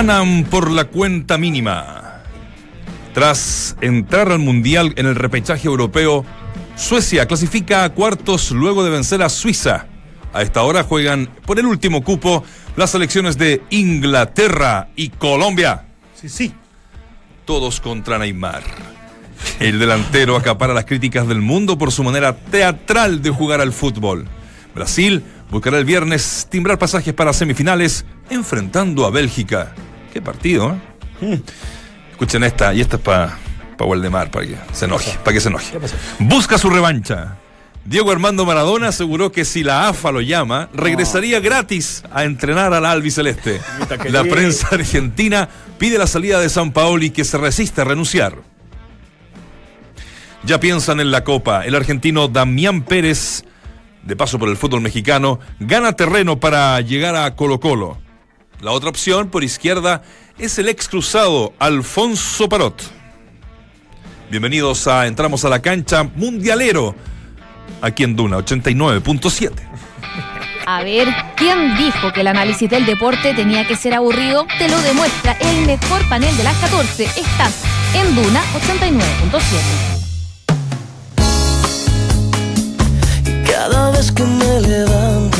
Ganan por la cuenta mínima. Tras entrar al Mundial en el repechaje europeo, Suecia clasifica a cuartos luego de vencer a Suiza. A esta hora juegan por el último cupo las selecciones de Inglaterra y Colombia. Sí, sí. Todos contra Neymar. El delantero acapara las críticas del mundo por su manera teatral de jugar al fútbol. Brasil buscará el viernes timbrar pasajes para semifinales enfrentando a Bélgica. Qué partido, ¿eh? Escuchen esta, y esta es para pa Waldemar, para que se enoje, para que se enoje. Busca su revancha. Diego Armando Maradona aseguró que si la AFA lo llama, regresaría gratis a entrenar al albiceleste. La prensa argentina pide la salida de San Paoli que se resiste a renunciar. Ya piensan en la Copa. El argentino Damián Pérez, de paso por el fútbol mexicano, gana terreno para llegar a Colo Colo. La otra opción, por izquierda, es el ex cruzado Alfonso Parot. Bienvenidos a Entramos a la cancha mundialero aquí en Duna 89.7. A ver, ¿quién dijo que el análisis del deporte tenía que ser aburrido? Te lo demuestra el mejor panel de las 14. Estás en Duna 89.7. Cada vez que me levanto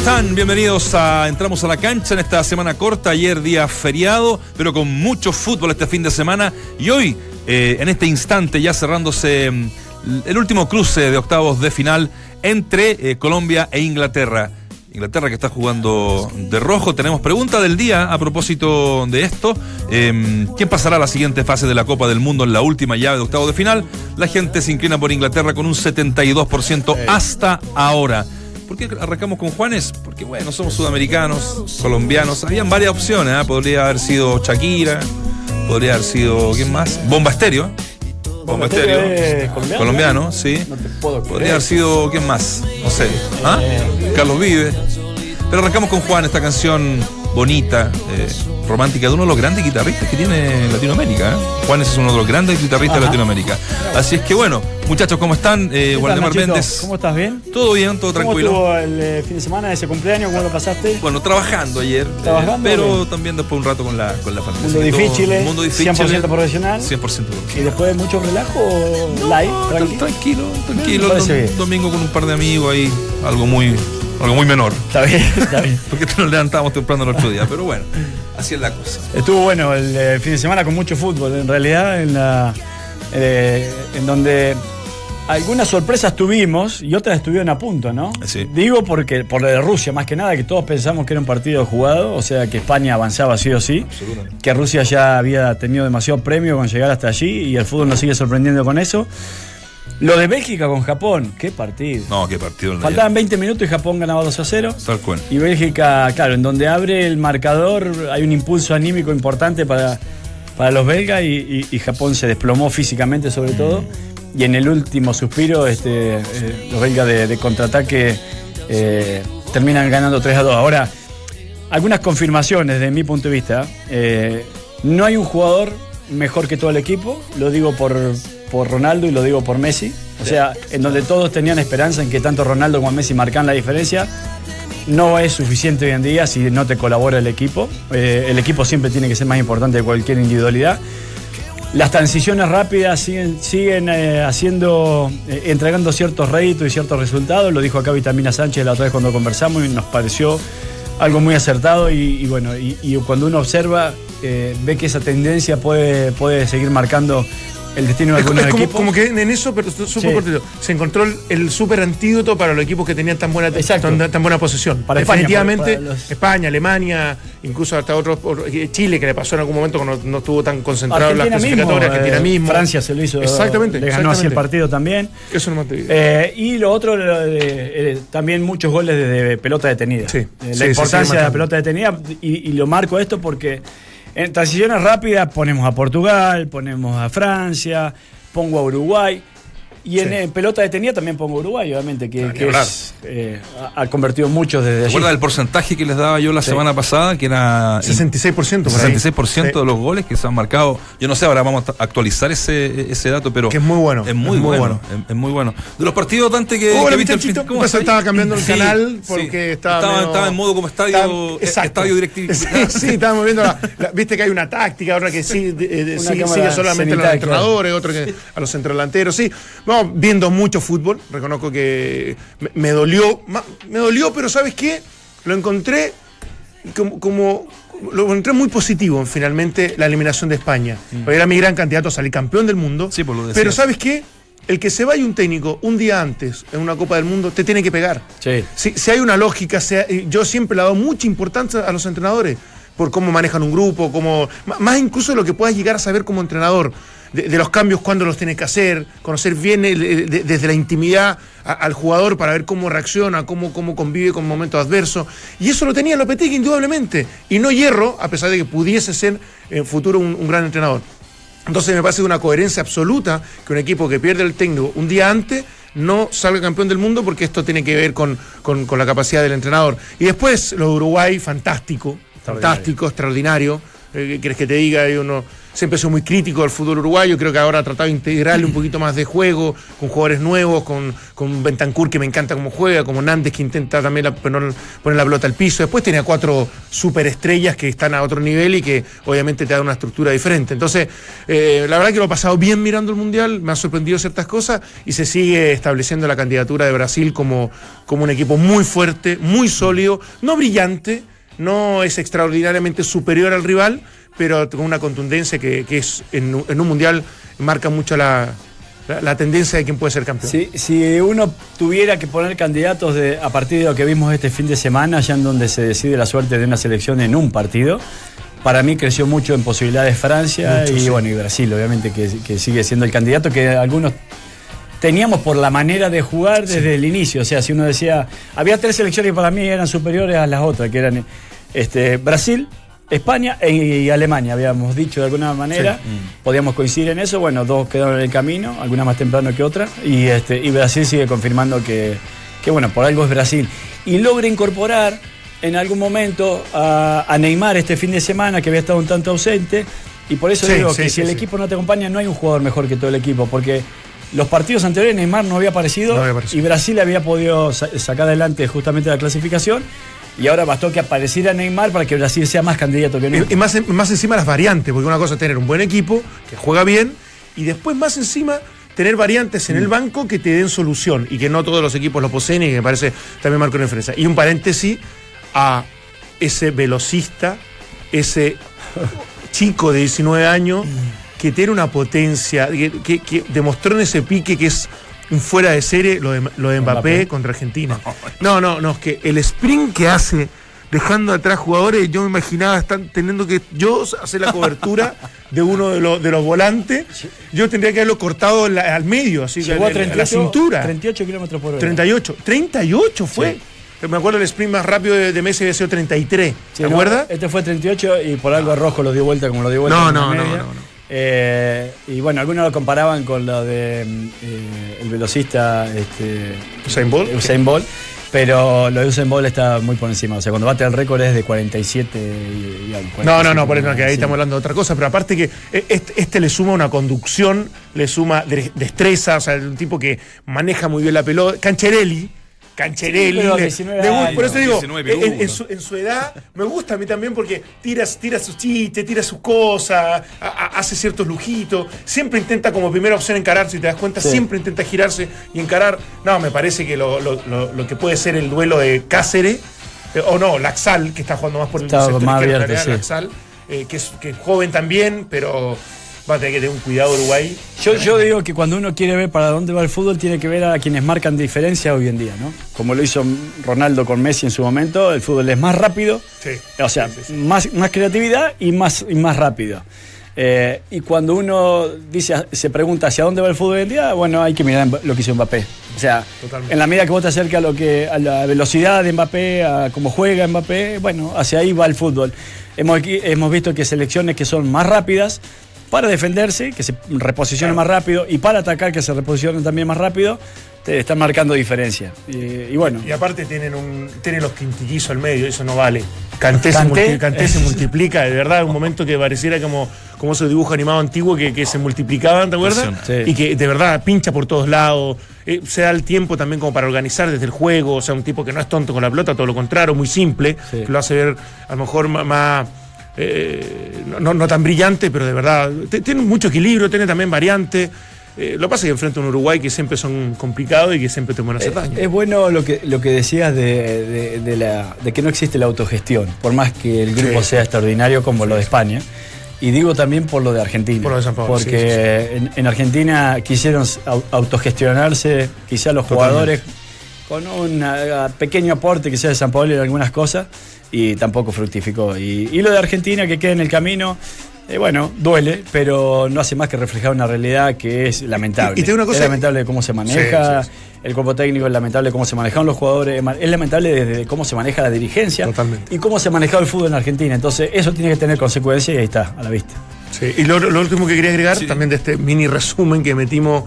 Están? Bienvenidos a Entramos a la cancha en esta semana corta, ayer día feriado, pero con mucho fútbol este fin de semana. Y hoy, eh, en este instante, ya cerrándose mm, el último cruce de octavos de final entre eh, Colombia e Inglaterra. Inglaterra que está jugando de rojo. Tenemos pregunta del día a propósito de esto. Eh, ¿Quién pasará a la siguiente fase de la Copa del Mundo en la última llave de octavos de final? La gente se inclina por Inglaterra con un 72% hasta ahora. ¿Por qué arrancamos con Juanes? Porque, bueno, somos sudamericanos, colombianos. Habían varias opciones. ¿eh? Podría haber sido Shakira, podría haber sido, ¿quién más? Bomba Estéreo. Bomba Estéreo. es colombiano, Colombiano, sí. No te puedo Podría creer. haber sido, ¿quién más? No sé. ¿Ah? Carlos Vive. Pero arrancamos con Juan, esta canción bonita, eh, romántica, de uno de los grandes guitarristas que tiene Latinoamérica. ¿eh? Juan es uno de los grandes guitarristas de. Latinoamérica. Así es que bueno, muchachos, ¿cómo están? Eh, ¿Qué tal, Waldemar? Méndez. ¿Cómo estás? ¿Bien? Todo bien, todo ¿Cómo tranquilo. estuvo el eh, fin de semana de ese cumpleaños? ¿Cómo lo pasaste? Bueno, trabajando ayer, eh, Trabajando, pero bien. también después un rato con la, con la familia. Mundo todo- difícil, ¿eh? mundo difícil. 100% profesional. 100% profesional. ¿Y después de mucho relajo? live, No, tranqui. tranquilo, tranquilo. Bien. domingo con un par de amigos ahí, algo muy, algo muy menor. Está bien, está bien. Porque nos levantábamos temprano el otro día, pero bueno, así es la cosa. Estuvo bueno el eh, fin de semana con mucho fútbol, en realidad, en, la, eh, en donde algunas sorpresas tuvimos y otras estuvieron a punto, ¿no? Sí. Digo porque por lo de Rusia, más que nada, que todos pensamos que era un partido jugado, o sea que España avanzaba sí o sí, que Rusia ya había tenido demasiado premio con llegar hasta allí y el fútbol nos sigue sorprendiendo con eso. Lo de Bélgica con Japón, qué partido. No, qué partido Faltaban ayer. 20 minutos y Japón ganaba 2 a 0. Tal cual. Y Bélgica, claro, en donde abre el marcador hay un impulso anímico importante para, para los belgas y, y- y Japón se desplomó físicamente sobre todo. Y en el último suspiro, este, eh, los belgas de, de contraataque eh, terminan ganando 3 a 2. Ahora, algunas confirmaciones desde mi punto de vista. Eh, no hay un jugador mejor que todo el equipo, lo digo por, por Ronaldo y lo digo por Messi. O sea, en donde todos tenían esperanza en que tanto Ronaldo como Messi marcan la diferencia, no es suficiente hoy en día si no te colabora el equipo. Eh, el equipo siempre tiene que ser más importante que cualquier individualidad. Las transiciones rápidas siguen, siguen eh, haciendo, eh, entregando ciertos réditos y ciertos resultados. Lo dijo acá Vitamina Sánchez la otra vez cuando conversamos y nos pareció algo muy acertado. Y, bueno, y, y cuando uno observa, ve que esa tendencia puede, puede seguir marcando el destino de algunos es como, equipos. como que en eso, pero súper Sí. cortito, se encontró el, el súper antídoto para los equipos que tenían tan buena, tan, tan buena posesión. Para España, Definitivamente, para- para los- España, Alemania, incluso hasta otros, eh, Chile, que le pasó en algún momento cuando no estuvo tan concentrado en las Argentina mismo, clasificatorias, Argentina eh, mismo. Francia se lo hizo. Exactamente. Le ganó así el exactamente. partido también. Eso no Eh, y lo otro, eh, también muchos goles de, pelota detenida. Sí, Eh, sí, la importancia de la pelota detenida, y, y lo marco esto porque en transiciones rápidas ponemos a Portugal, ponemos a Francia, pongo a Uruguay. Y en Sí. eh, pelota detenida también pongo a Uruguay, obviamente, que, Ah, que es, eh, ha convertido muchos desde ¿Te allí. acuerdas del porcentaje que les daba yo la Sí. semana pasada? Que era 66%. por ahí. 66% de los goles que se han marcado. Yo no sé, ahora vamos a actualizar ese, ese dato, pero. Que es muy bueno, Es muy es muy bueno. bueno. Es, es muy bueno. De los partidos, Dante, que. Hola, que viste el fin- ¿cómo Pues estaba cambiando el Sí, canal sí. porque estaba. Estaba, medio- estaba en modo como estadio, eh, exacto. estadio directivo. Sí, sí, estábamos viendo. la- la- Viste que hay una táctica, otra que sí, de- de- Una sigue, solamente a los entrenadores, otra que a los centrodelanteros. Sí, vamos viendo mucho fútbol. Reconozco que me, me dolió. Me dolió, pero ¿sabes qué? Lo encontré como. como lo encontré muy positivo finalmente la eliminación de España. Porque era mi gran candidato a salir campeón del mundo. Mm. Sí, pues lo pero ¿sabes qué? El que se vaya un técnico un día antes en una Copa del Mundo te tiene que pegar. Sí. Si, si hay una lógica, sea- yo siempre le he dado mucha importancia a los entrenadores por cómo manejan un grupo, cómo, más incluso de lo que puedas llegar a saber como entrenador, de, de los cambios, cuándo los tienes que hacer, conocer bien el- el- de- desde la intimidad a- al jugador para ver cómo reacciona, cómo, cómo convive con momentos adversos. Y eso lo tenía Lopetegui indudablemente. Y no hierro, a pesar de que pudiese ser en futuro un, un gran entrenador. Entonces me parece una coherencia absoluta que un equipo que pierde el técnico un día antes no salga campeón del mundo porque esto tiene que ver con, con- con la capacidad del entrenador. Y después lo de Uruguay, fantástico, fantástico, extraordinario. Eh, ¿Qué quieres que te diga? Y uno siempre soy muy crítico del fútbol uruguayo, creo que ahora ha tratado de integrarle un poquito más de juego, con jugadores nuevos, con, con Bentancur que me encanta cómo juega, como Nández que intenta también poner, poner la pelota al piso. Después tiene a cuatro superestrellas que están a otro nivel y que obviamente te dan una estructura diferente. Entonces, eh, la verdad que lo he pasado bien mirando el Mundial, me han sorprendido ciertas cosas y se sigue estableciendo la candidatura de Brasil como, como un equipo muy fuerte, muy sólido, no brillante, no es extraordinariamente superior al rival, pero con una contundencia que, que es en, un- en un mundial marca mucho la, la- la tendencia de quién puede ser campeón. Si, si uno tuviera que poner candidatos de, a partir de lo que vimos este fin de semana, ya en donde se decide la suerte de una selección en un partido, para mí creció mucho en posibilidades Francia Mucho, y sí. bueno y Brasil, obviamente, que, que sigue siendo el candidato que algunos teníamos por la manera de jugar desde el inicio. O sea, si uno decía, había tres selecciones que para mí eran superiores a las otras, que eran este, Brasil, España e- y Alemania, habíamos dicho de alguna manera. Podíamos coincidir en eso. Bueno, dos quedaron en el camino, algunas más temprano que otras. Y, este, y Brasil sigue confirmando que, que, bueno, por algo es Brasil. Y logra incorporar en algún momento a, a Neymar este fin de semana, que había estado un tanto ausente. Y por eso Sí, digo sí, que si el equipo no te acompaña, no hay un jugador mejor que todo el equipo. Porque los partidos anteriores Neymar no había aparecido, No había aparecido. y Brasil había podido sa- sacar adelante justamente la clasificación. Y ahora bastó que apareciera Neymar para que Brasil sea más candidato que nunca. Y, y más, más encima las variantes, porque una cosa es tener un buen equipo que juega bien y después más encima tener variantes en el Mm. banco que te den solución y que no todos los equipos lo poseen y que me parece también marco una diferencia. Y un paréntesis a ese velocista, ese chico de 19 años que tiene una potencia, que, que- que demostró en ese pique que es un fuera de serie lo de, lo de Mbappé, Mbappé. contra Argentina. No, no, no, es que el sprint que hace dejando atrás jugadores, yo me imaginaba están teniendo que yo hacer la cobertura de uno de los, de los volantes, yo tendría que haberlo cortado la- al medio, así que Llegó a 38, la cintura. 38 kilómetros por hora. 38, 38 fue. Me acuerdo el sprint más rápido de, de Messi había sido 33. Sí, ¿Te no, acuerdas? Este fue 38 y por algo rojo lo dio vuelta como lo dio vuelta. No, no, no, no, no. Eh, y bueno, algunos lo comparaban con lo de mm, eh, el velocista este, Usain Bolt. Usain Bolt, pero lo de Usain Bolt está muy por encima. O sea, cuando bate el récord es de 47 y, y algo, No, no, no, 47, por eso que ahí sí. estamos hablando de otra cosa, pero aparte que eh, este, este le suma una conducción, le suma de- destreza, o sea, un tipo que maneja muy bien la pelota. Cancherelli. Cancherelli. Sí, pero le- 19 le gusta- años, por eso te digo, 19 en, su, en su edad, me gusta a mí también porque tira, tira sus chistes, tira sus cosas, a- a- hace ciertos lujitos, siempre intenta como primera opción encarar, si te das cuenta, Sí. siempre intenta girarse y encarar. No, me parece que lo, lo- lo- lo que puede ser el duelo de Cáceres, eh, o no, Laxal, que está jugando más por el Está sector más abierto, realidad, sí. Laxal, eh, que, es, que es joven también, pero va a tener que tener un cuidado Uruguay. Yo, yo digo que cuando uno quiere ver para dónde va el fútbol, tiene que ver a quienes marcan diferencia hoy en día, ¿no? Como lo hizo Ronaldo con Messi en su momento, el fútbol es más rápido, Sí. o sea, Sí, sí, sí. Más, más creatividad y más, y más rápido. Eh, y cuando uno dice, se pregunta hacia dónde va el fútbol hoy en día, bueno, hay que mirar lo que hizo Mbappé. O sea, Totalmente. en la medida que vos te acercas a, lo que, a la velocidad de Mbappé, a cómo juega Mbappé, bueno, hacia ahí va el fútbol. Hemos, hemos visto que selecciones que son más rápidas para defenderse, que se reposicionen más rápido, y para atacar, que se reposicionen también más rápido, te están marcando diferencia. Y, y bueno, Y aparte tienen un tienen los quintillizos al medio, eso no vale. Canté, se, multi- multiplica, de verdad, un momento que pareciera como, como ese dibujo animado antiguo que, que se multiplicaban, ¿te acuerdas? Sí. Y que de verdad pincha por todos lados, eh, se da el tiempo también como para organizar desde el juego, o sea, un tipo que no es tonto con la pelota, todo lo contrario, muy simple, Sí. que lo hace ver a lo mejor más... eh, no, no tan brillante, pero de verdad, tiene mucho equilibrio, tiene también variante. Eh, lo que pasa es que enfrenta a un Uruguay que siempre son complicados y que siempre te pueden hacer Eh, daño. Es bueno lo que, lo que decías de, de- de la, de que no existe la autogestión, por más que el grupo Sí. sea extraordinario como lo de España. Y digo también por lo de Argentina. Por lo de San Pablo, Porque sí, En, en Argentina quisieron au- autogestionarse, quizá los jugadores con un ah, pequeño aporte quizá de San Pablo en algunas cosas, y tampoco fructificó. Y, y lo de Argentina que queda en el camino. eh, bueno, duele, pero no hace más que reflejar una realidad que es lamentable. Y- y te digo una cosa- es lamentable cómo se maneja, Sí, sí, sí. el cuerpo técnico es lamentable cómo se manejaron los jugadores, es lamentable desde cómo se maneja la dirigencia Totalmente. y cómo se ha manejado el fútbol en Argentina. Entonces, eso tiene que tener consecuencias y ahí está, a la vista. Sí, y lo, lo último que quería agregar Sí. también de este mini resumen que metimos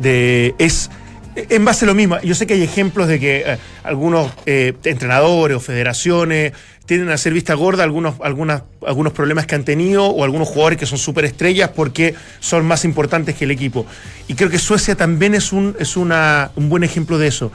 de es en base a lo mismo. Yo sé que hay ejemplos de que eh, algunos eh, entrenadores o federaciones tienden a hacer vista gorda algunos, algunos problemas que han tenido o algunos jugadores que son superestrellas porque son más importantes que el equipo. Y creo que Suecia también es un, es una, un buen ejemplo de eso.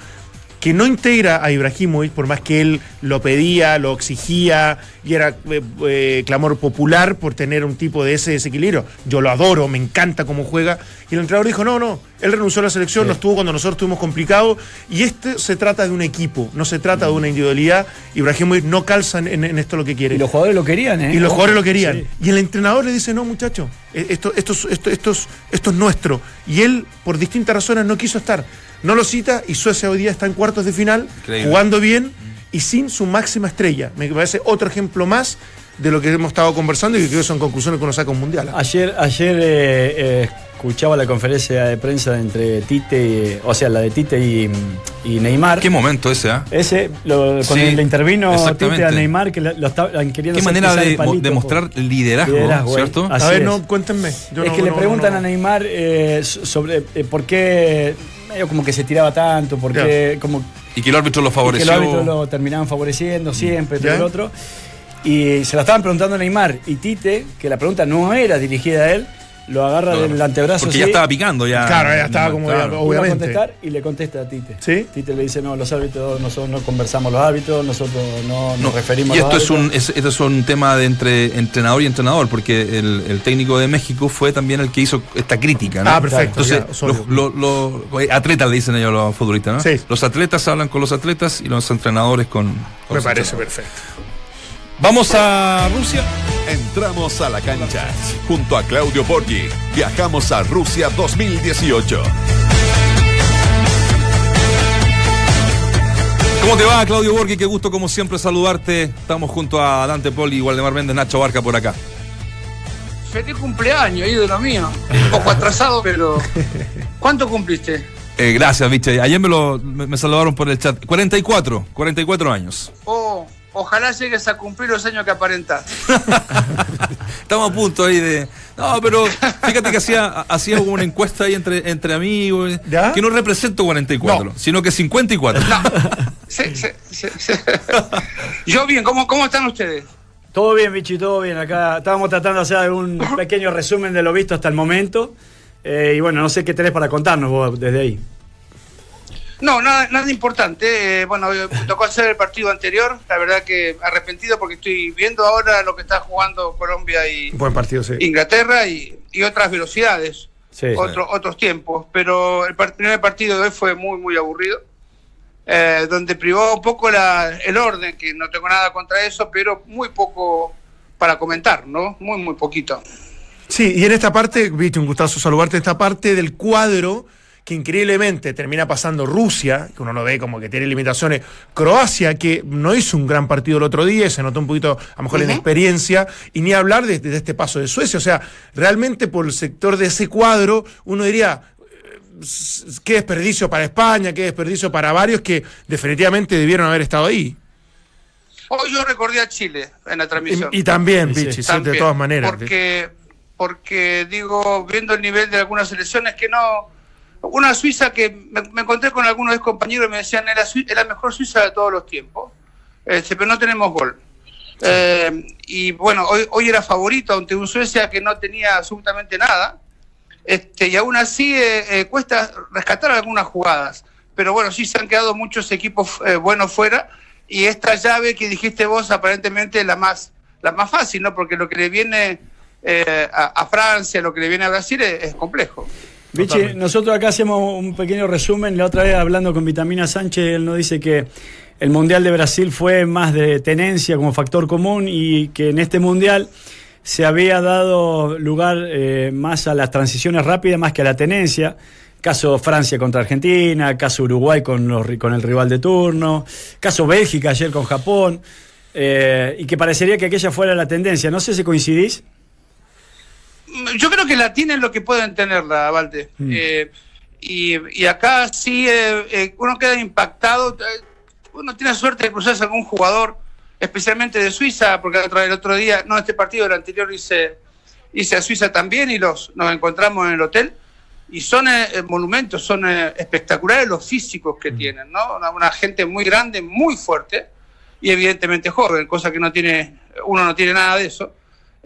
Que no integra a Ibrahimovic, por más que él lo pedía, lo exigía y era eh, eh, clamor popular por tener un tipo de ese desequilibrio. Yo lo adoro, me encanta cómo juega. Y el entrenador dijo: No, no, él renunció a la selección, no estuvo cuando nosotros estuvimos complicados. Y este se trata de un equipo, no se trata de una individualidad. Ibrahimovic no calza en, en esto lo que quiere. Y los jugadores lo querían, ¿eh? Y los jugadores lo querían. sí. Y el entrenador le dice, no, muchacho, eh, esto, esto, es- esto, esto, es, esto es nuestro. Y él, por distintas razones, no quiso estar. No lo cita y Suecia hoy día está en cuartos de final, Increíble. jugando bien y sin su máxima estrella. Me parece otro ejemplo más de lo que hemos estado conversando y que creo que son conclusiones que uno saca un mundial. Ayer, ayer eh, eh, escuchaba la conferencia de prensa entre Tite, y- o sea, la de Tite y, y Neymar. Qué momento ese, ¿ah? Ese, lo- cuando Sí, le intervino. Tite a Neymar, que lo, lo estaban queriendo Qué manera el de, palito de mostrar liderazgo, Liderazgo, ¿cierto? eh. A ver, es. no, cuéntenme. Yo es no- que le preguntan no- a Neymar eh, so- sobre eh, por qué medio como que se tiraba tanto, por qué como Y que el árbitro lo y que favoreció. los árbitros lo terminaban favoreciendo siempre, todo el otro. Y se la estaban preguntando a Neymar. Y Tite, que la pregunta no era dirigida a él, lo agarra No, del antebrazo. Porque así, ya estaba picando, ya. Claro, ya estaba como Claro. ya- iba a obviamente. contestar y le contesta a Tite. ¿Sí? Tite le dice, no, los árbitros, nosotros no conversamos los árbitros, nosotros no nos No, referimos y a los esto es un, árbitros". es, esto es un tema de entre entrenador y entrenador, porque el, el técnico de México fue también el que hizo esta crítica, ¿no? Ah, perfecto. Entonces, ya, los, los- los- atletas le dicen ellos a los futbolistas, ¿no? Sí. Los atletas hablan con los atletas y los entrenadores con. con Me los parece entrenadores. perfecto. Vamos a Rusia. Entramos a la cancha. Junto a Claudio Borghi, viajamos a Rusia 2018. ¿Cómo te va, Claudio Borghi? Qué gusto, como siempre, saludarte. Estamos junto a Dante Poli, Waldemar Méndez, Nacho Barca por acá. Feliz cumpleaños, ídolo mío. Un poco atrasado, pero. ¿Cuánto cumpliste? Eh, gracias, Viche. Ayer me, lo, me, me saludaron por el chat. 44, 44 años. Oh, ojalá llegues a cumplir los años que aparentás. Estamos a punto ahí de. No, pero fíjate que hacía, hacía una encuesta ahí entre, entre amigos. ¿Ya? Que no represento 44, No. sino que 54. Sí, sí, sí, sí. Yo bien, ¿cómo, ¿cómo están ustedes? Todo bien, Vichy, todo bien. Acá estábamos tratando de hacer un pequeño resumen de lo visto hasta el momento. Eh, y bueno, no sé qué tenés para contarnos vos desde ahí. No, nada, nada importante. Eh, bueno, eh, me tocó hacer el partido anterior. La verdad que arrepentido porque estoy viendo ahora lo que está jugando Colombia y Buen partido, sí. Inglaterra y, y otras velocidades. Sí. otro- otros tiempos, pero el primer partido de hoy fue muy, muy aburrido, eh, donde privó un poco la- el orden, que no tengo nada contra eso, pero muy poco para comentar, ¿no? Muy, muy poquito. Sí, y en esta parte, viste, un gustazo saludarte, en esta parte del cuadro que increíblemente termina pasando Rusia, que uno lo ve como que tiene limitaciones, Croacia, que no hizo un gran partido el otro día, se notó un poquito, a lo mejor, la Ujú. inexperiencia, y ni hablar de, de este paso de Suecia. O sea, realmente por el sector de ese cuadro, uno diría, eh, qué desperdicio para España, qué desperdicio para varios que definitivamente debieron haber estado ahí. Hoy yo recordé a Chile en la transmisión. Y, y también, Sí, sí. Vichy, sí, de todas maneras. Porque, porque digo, viendo el nivel de algunas selecciones que no. Una Suiza que me, me encontré con algunos ex compañeros y me decían era la mejor Suiza de todos los tiempos, Este, pero no tenemos gol. Eh, y bueno, hoy, hoy era favorito ante un Suecia que no tenía absolutamente nada. Este, y aún así eh, eh, cuesta rescatar algunas jugadas. Pero bueno, sí se han quedado muchos equipos eh, buenos fuera. Y esta llave que dijiste vos, aparentemente la más, la más fácil, ¿no? Porque lo que le viene a, a Francia, lo que le viene a Brasil es, es complejo. Vichy, nosotros acá hacemos un pequeño resumen. La otra vez hablando con Vitamina Sánchez, él nos dice que el Mundial de Brasil fue más de tenencia como factor común y que en este Mundial se había dado lugar eh, más a las transiciones rápidas más que a la tenencia. Caso Francia contra Argentina, caso Uruguay con, los con el rival de turno, caso Bélgica ayer con Japón, eh, y que parecería que aquella fuera la tendencia. No sé si coincidís. Mm, Yo creo que la tienen lo que pueden tenerla, Valde. Mm. Eh, y, y acá sí eh, eh, uno queda impactado. eh, Uno tiene suerte de cruzarse algún jugador, especialmente de Suiza, porque el otro día, no este partido, el anterior hice, hice a Suiza también y los nos encontramos en el hotel. Y son eh, monumentos, son eh, espectaculares los físicos que tienen, ¿no? Una, una gente muy grande, muy fuerte y evidentemente joven, cosa que no tiene, uno no tiene nada de eso.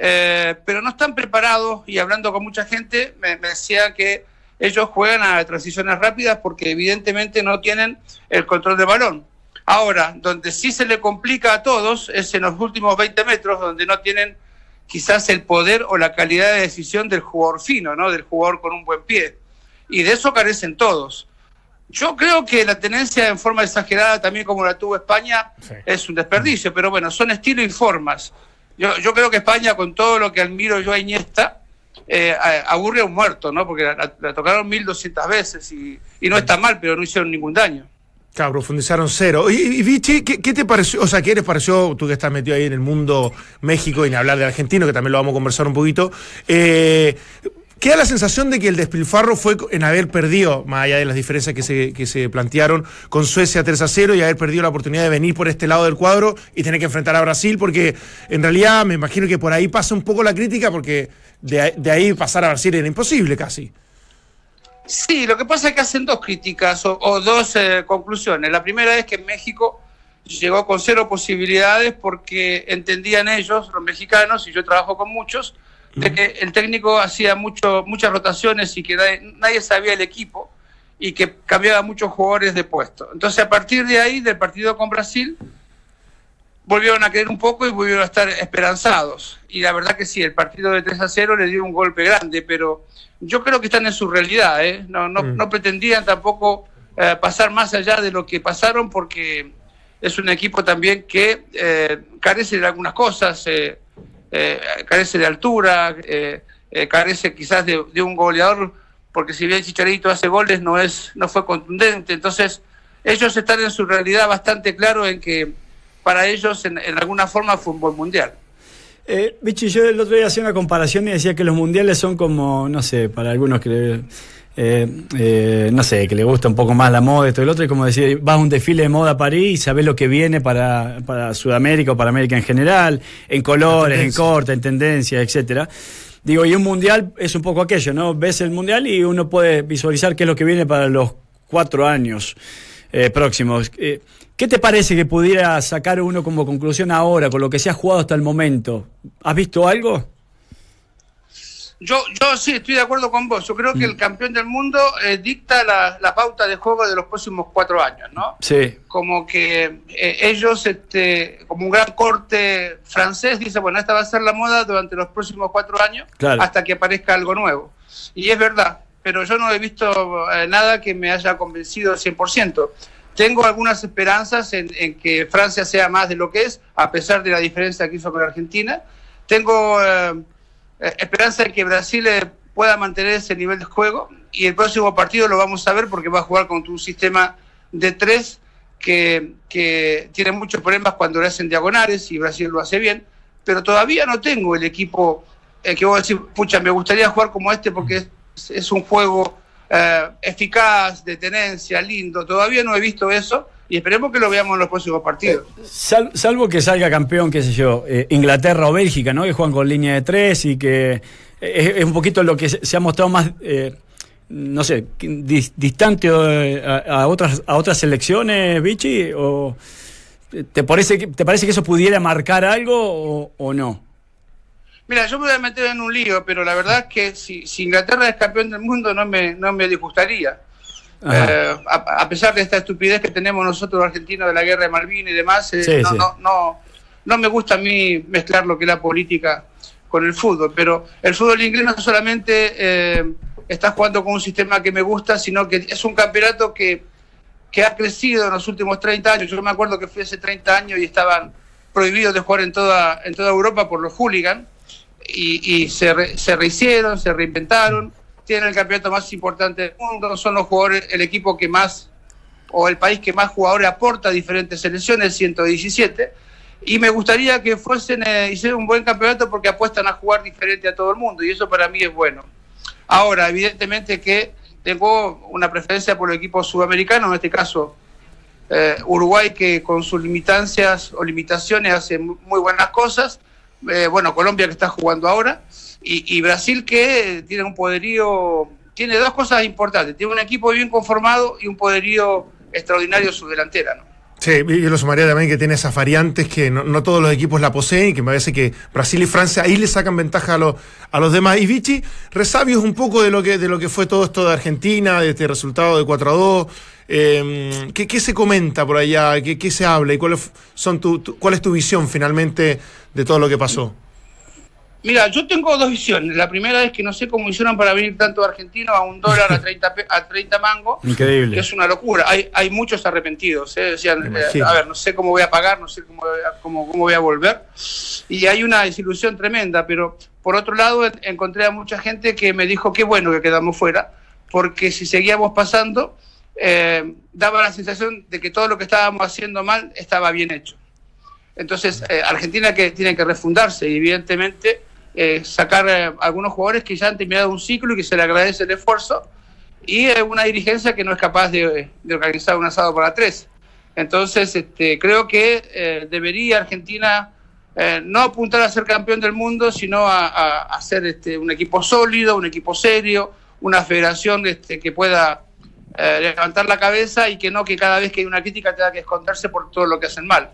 Eh, pero no están preparados y hablando con mucha gente me, me decía que ellos juegan a transiciones rápidas porque evidentemente no tienen el control del balón. Ahora, donde sí se le complica a todos es en los últimos 20 metros, donde no tienen quizás el poder o la calidad de decisión del jugador fino, ¿no? del jugador con un buen pie. Y de eso carecen todos. Yo creo que la tenencia en forma exagerada, también como la tuvo España, Sí. es un desperdicio, pero bueno, son estilos y formas. Yo, yo creo que España, con todo lo que admiro yo a Iniesta, eh, aburre a un muerto, ¿no? Porque la, la- tocaron 1200 veces y, no está mal, pero no hicieron ningún daño. Claro, profundizaron cero. Y, y Vichy, ¿qué, te pareció? O sea, ¿qué les pareció, tú que estás metido ahí en el mundo México y ni hablar del argentino, que también lo vamos a conversar un poquito? Eh, queda la sensación de que el despilfarro fue en haber perdido, más allá de las diferencias que se, que se plantearon con Suecia 3 a 0 y haber perdido la oportunidad de venir por este lado del cuadro y tener que enfrentar a Brasil, porque en realidad me imagino que por ahí pasa un poco la crítica, porque de, de ahí pasar a Brasil era imposible casi. Sí, lo que pasa es que hacen dos críticas o, o dos eh, conclusiones. La primera es que México llegó con cero posibilidades porque entendían ellos, los mexicanos, y yo trabajo con muchos, de que el técnico hacía mucho, muchas rotaciones y que nadie, nadie sabía el equipo y que cambiaba muchos jugadores de puesto. Entonces, a partir de ahí, del partido con Brasil, volvieron a creer un poco y volvieron a estar esperanzados. Y la verdad que sí, el partido de 3 a 0 le dio un golpe grande, pero yo creo que están en su realidad. ¿eh? No, no, Mm. no pretendían tampoco eh, pasar más allá de lo que pasaron porque es un equipo también que eh, carece de algunas cosas, eh, eh, carece de altura, eh, eh, carece quizás de, un goleador, porque si bien Chicharito hace goles no es no fue contundente. Entonces ellos están en su realidad bastante claro en que para ellos en, alguna forma fue un buen mundial. Vichy, yo el otro día hacía una comparación y decía que los mundiales son como, no sé, para algunos que, eh, eh, no sé, que le gusta un poco más la moda, esto y lo otro, y como decir, vas a un desfile de moda a París y sabes lo que viene para, para Sudamérica o para América en general, en colores, en corte, en tendencia, etcétera. Digo, y un mundial es un poco aquello, ¿no? Ves el mundial y uno puede visualizar qué es lo que viene para los cuatro años eh, próximos. Eh, ¿Qué te parece que pudiera sacar uno como conclusión ahora, con lo que se ha jugado hasta el momento? ¿Has visto algo? Yo, yo sí estoy de acuerdo con vos. Yo creo que el campeón del mundo eh, dicta la, la pauta de juego de los próximos cuatro años, ¿no? Sí. Como que eh, ellos, este, como un gran corte francés, dice, bueno, esta va a ser la moda durante los próximos cuatro años Claro. hasta que aparezca algo nuevo. Y es verdad, pero yo no he visto eh, nada que me haya convencido al 100%. Tengo algunas esperanzas en, en que Francia sea más de lo que es, a pesar de la diferencia que hizo con Argentina. Tengo... eh, esperanza de que Brasil eh, pueda mantener ese nivel de juego. Y el próximo partido lo vamos a ver porque va a jugar contra un sistema de tres que, que tiene muchos problemas cuando le hacen diagonales y Brasil lo hace bien, pero todavía no tengo el equipo eh, que vos decís, pucha, me gustaría jugar como este porque es, es un juego eh, eficaz, de tenencia, lindo, todavía no he visto eso y esperemos que lo veamos en los próximos partidos. Sal- salvo que salga campeón, qué sé yo, eh, Inglaterra o Bélgica, ¿no? Que juegan con línea de tres y que eh, es, un poquito lo que se, se ha mostrado más, eh, no sé, dis- distante eh, a, a otras a otras selecciones, Vichy, o te parece que te parece que eso pudiera marcar algo o, o no? Mira, yo me voy a meter en un lío, pero la verdad es que si, si Inglaterra es campeón del mundo no me, no me disgustaría. Eh, a, a pesar de esta estupidez que tenemos nosotros los argentinos de la guerra de Malvinas y demás, eh, Sí, no, sí. No, no, no me gusta a mí mezclar lo que es la política con el fútbol, pero el fútbol inglés no solamente eh, está jugando con un sistema que me gusta, sino que es un campeonato que, que ha crecido en los últimos 30 años. Yo me acuerdo que fui hace 30 años y estaban prohibidos de jugar en toda, en toda Europa por los hooligans y, y se, re- se rehicieron, se reinventaron, tienen el campeonato más importante del mundo, son los jugadores, el equipo que más, o el país que más jugadores aporta a diferentes selecciones, 117, y me gustaría que fuesen, eh, hicieran un buen campeonato porque apuestan a jugar diferente a todo el mundo, y eso para mí es bueno. Ahora, evidentemente que tengo una preferencia por el equipo sudamericano, en este caso eh, Uruguay, que con sus limitancias o limitaciones hace mu- muy buenas cosas. Eh, bueno, Colombia que está jugando ahora. Y, y Brasil que tiene un poderío, tiene dos cosas importantes. Tiene un equipo bien conformado y un poderío extraordinario su delantera. ¿no? Sí, yo lo sumaría también que tiene esas variantes que no, todos los equipos la poseen y que me parece que Brasil y Francia ahí le sacan ventaja a, los a los demás. Y Vichy, resabios un poco de lo que de lo que fue todo esto de Argentina, de este resultado de 4 a 2. Eh, ¿qué, qué se comenta por allá? ¿Qué, qué se habla? ¿Y cuál es, son tu- cuál es tu visión finalmente de todo lo que pasó? Mira, yo tengo dos visiones. La primera es que no sé cómo hicieron para venir tanto argentinos a un dólar a 30, pe- a 30 mangos. Increíble. Es una locura. Hay, hay muchos arrepentidos. ¿eh? Eh, imagino. a ver, no sé cómo voy a pagar, no sé cómo voy a, cómo, cómo voy a volver. Y hay una desilusión tremenda, pero por otro lado en- encontré a mucha gente que me dijo qué bueno que quedamos fuera, porque si seguíamos pasando, eh, daba la sensación de que todo lo que estábamos haciendo mal estaba bien hecho. Entonces, eh, Argentina que tiene que refundarse y evidentemente eh, sacar eh, algunos jugadores que ya han terminado un ciclo y que se le agradece el esfuerzo y eh, una dirigencia que no es capaz de, organizar un asado para tres. Entonces, este, creo que eh, debería Argentina no apuntar a ser campeón del mundo, sino a, ser este, un equipo sólido, un equipo serio, una federación este, que pueda levantar la cabeza y que no que cada vez que hay una crítica tenga que esconderse por todo lo que hacen mal.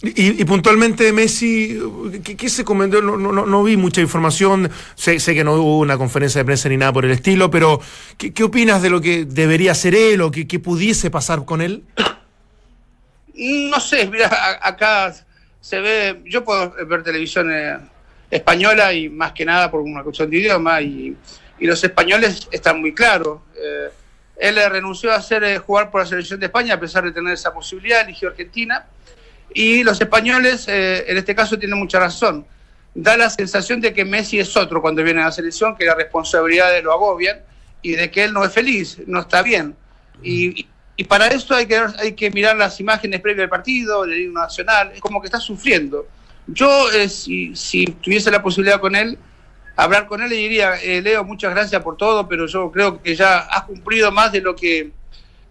Y, y puntualmente Messi, ¿qué, qué se comentó? No, no, no- vi mucha información, sé, que no hubo una conferencia de prensa ni nada por el estilo, pero ¿qué, opinas de lo que debería hacer él o qué, pudiese pasar con él? No sé, mira, acá se ve, yo puedo ver televisión eh, española y más que nada por una cuestión de idioma y, los españoles están muy claros. Eh, él renunció a hacer eh, jugar por la selección de España a pesar de tener esa posibilidad, eligió Argentina y los españoles eh, en este caso tienen mucha razón. Da la sensación de que Messi es otro cuando viene a la selección, que las responsabilidades lo agobian y de que él no es feliz, no está bien. Y, y- para esto hay que, hay que mirar las imágenes previas del partido, del himno nacional, es como que está sufriendo. Yo, eh, si, si tuviese la posibilidad con él, hablar con él le diría, eh, Leo, muchas gracias por todo, pero yo creo que ya has cumplido más de lo que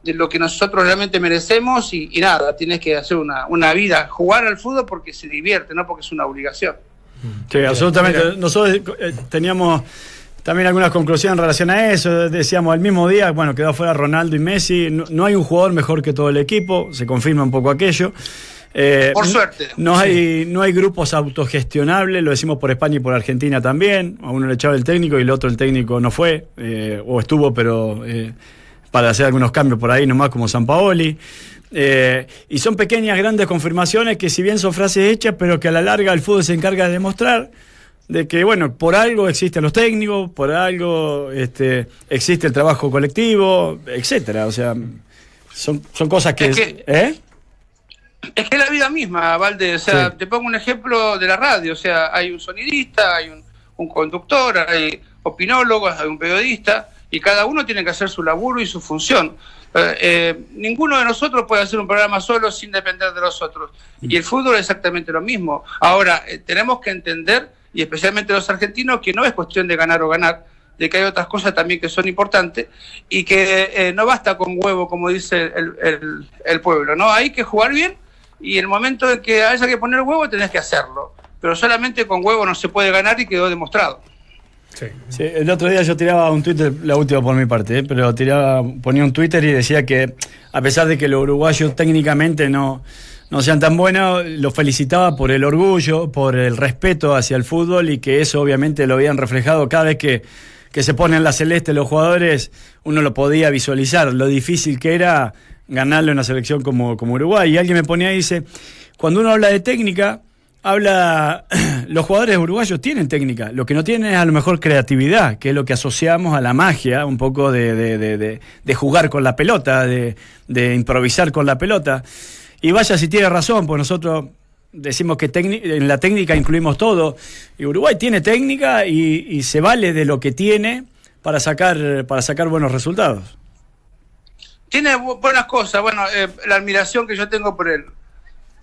de lo que nosotros realmente merecemos y, y nada, tienes que hacer una, una vida, jugar al fútbol porque se divierte, no porque es una obligación. Sí, absolutamente. Nosotros eh, teníamos también algunas conclusiones en relación a eso. Decíamos, el mismo día, bueno, quedó fuera Ronaldo y Messi. No, no hay un jugador mejor que todo el equipo. Se confirma un poco aquello. Eh, Por suerte. No hay, no hay grupos autogestionables, lo decimos por España y por Argentina también. A uno le echaba el técnico y el otro el técnico no fue, eh, o estuvo, pero eh, para hacer algunos cambios por ahí nomás, como San Paoli. Eh, y son pequeñas, grandes confirmaciones que, si bien son frases hechas, pero que a la larga el fútbol se encarga de demostrar de que, bueno, por algo existen los técnicos, por algo este, existe el trabajo colectivo, etcétera. O sea, son, son cosas que. Es que- ¿eh? Es que la vida misma, Valde. O sea, Sí. te pongo un ejemplo de la radio. O sea, hay un sonidista, hay un, un conductor, hay opinólogos, hay un periodista, y cada uno tiene que hacer su laburo y su función. Eh, eh, ninguno de nosotros puede hacer un programa solo sin depender de los otros. Y el fútbol es exactamente lo mismo. Ahora, eh, tenemos que entender, y especialmente los argentinos, que no es cuestión de ganar o ganar, de que hay otras cosas también que son importantes y que no basta con huevo, como dice el, el- el pueblo, ¿no? Hay que jugar bien y el momento en que haya que poner huevo tenés que hacerlo. Pero solamente con huevo no se puede ganar y quedó demostrado. El otro día yo tiraba un Twitter, la última por mi parte, ¿eh? pero tiraba, ponía un Twitter y decía que a pesar de que los uruguayos técnicamente no, no sean tan buenos, los felicitaba por el orgullo, por el respeto hacia el fútbol y que eso obviamente lo habían reflejado cada vez que, que se ponen la celeste los jugadores, uno lo podía visualizar, lo difícil que era ganarle a una selección como, como Uruguay. Y alguien me ponía y dice, cuando uno habla de técnica, habla, los jugadores uruguayos tienen técnica, lo que no tienen es a lo mejor creatividad, que es lo que asociamos a la magia, un poco de, de- de- de- jugar con la pelota, de, improvisar con la pelota. Y vaya si tiene razón, pues nosotros decimos que en la técnica incluimos todo, y Uruguay tiene técnica y, se vale de lo que tiene para sacar, para sacar buenos resultados. Tiene bu- buenas cosas. Bueno, eh, la admiración que yo tengo por el,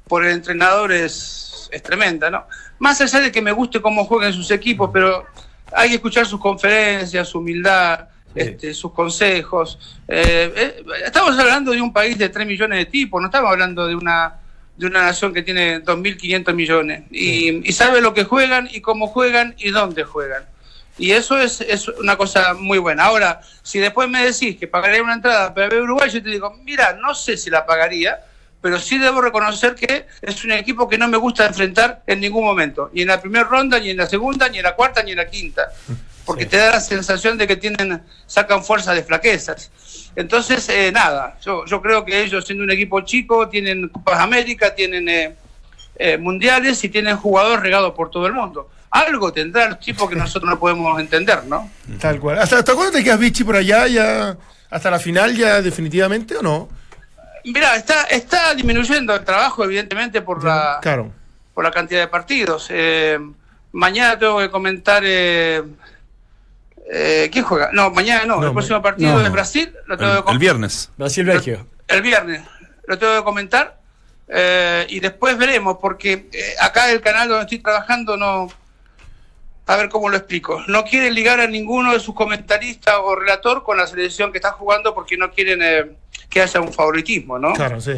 por el entrenador es, es tremenda, ¿no? Más allá de que me guste cómo juegan sus equipos, pero hay que escuchar sus conferencias, su humildad, este, sus consejos. Eh, eh, estamos hablando de un país de 3 millones de tipos, no estamos hablando de una de una nación que tiene 2.500 millones y, y sabe lo que juegan y cómo juegan y dónde juegan. Y eso es, es una cosa muy buena. Ahora, si después me decís que pagaría una entrada para ver Uruguay, yo te digo, mira, no sé si la pagaría, pero sí debo reconocer que es un equipo que no me gusta enfrentar en ningún momento, ni en la primera ronda, ni en la segunda, ni en la cuarta, ni en la quinta, porque te da la sensación de que tienen, sacan fuerza de flaquezas. Entonces, eh, nada, yo, yo creo que ellos siendo un equipo chico, tienen Copas América, tienen eh, eh, mundiales y tienen jugadores regados por todo el mundo. Algo tendrá el tipo que nosotros no podemos entender, ¿no? Tal cual. ¿Hasta, hasta cuándo te quedas Vichy por allá? ya ¿Hasta la final ya definitivamente o no? Mira, está, está disminuyendo el trabajo, evidentemente, por la, Claro. por la cantidad de partidos. Eh, mañana tengo que comentar. Eh, eh, ¿Quién juega? No, mañana no. No, el próximo partido no. es Brasil. Lo tengo El, que el viernes. Brasil-Belgio. el viernes. Lo tengo que comentar. eh, y después veremos, porque eh, acá el canal donde estoy trabajando no. A ver cómo lo explico. No quieren ligar a ninguno de sus comentaristas o relator con la selección que está jugando porque no quieren eh, que haya un favoritismo, ¿no? Claro, sí.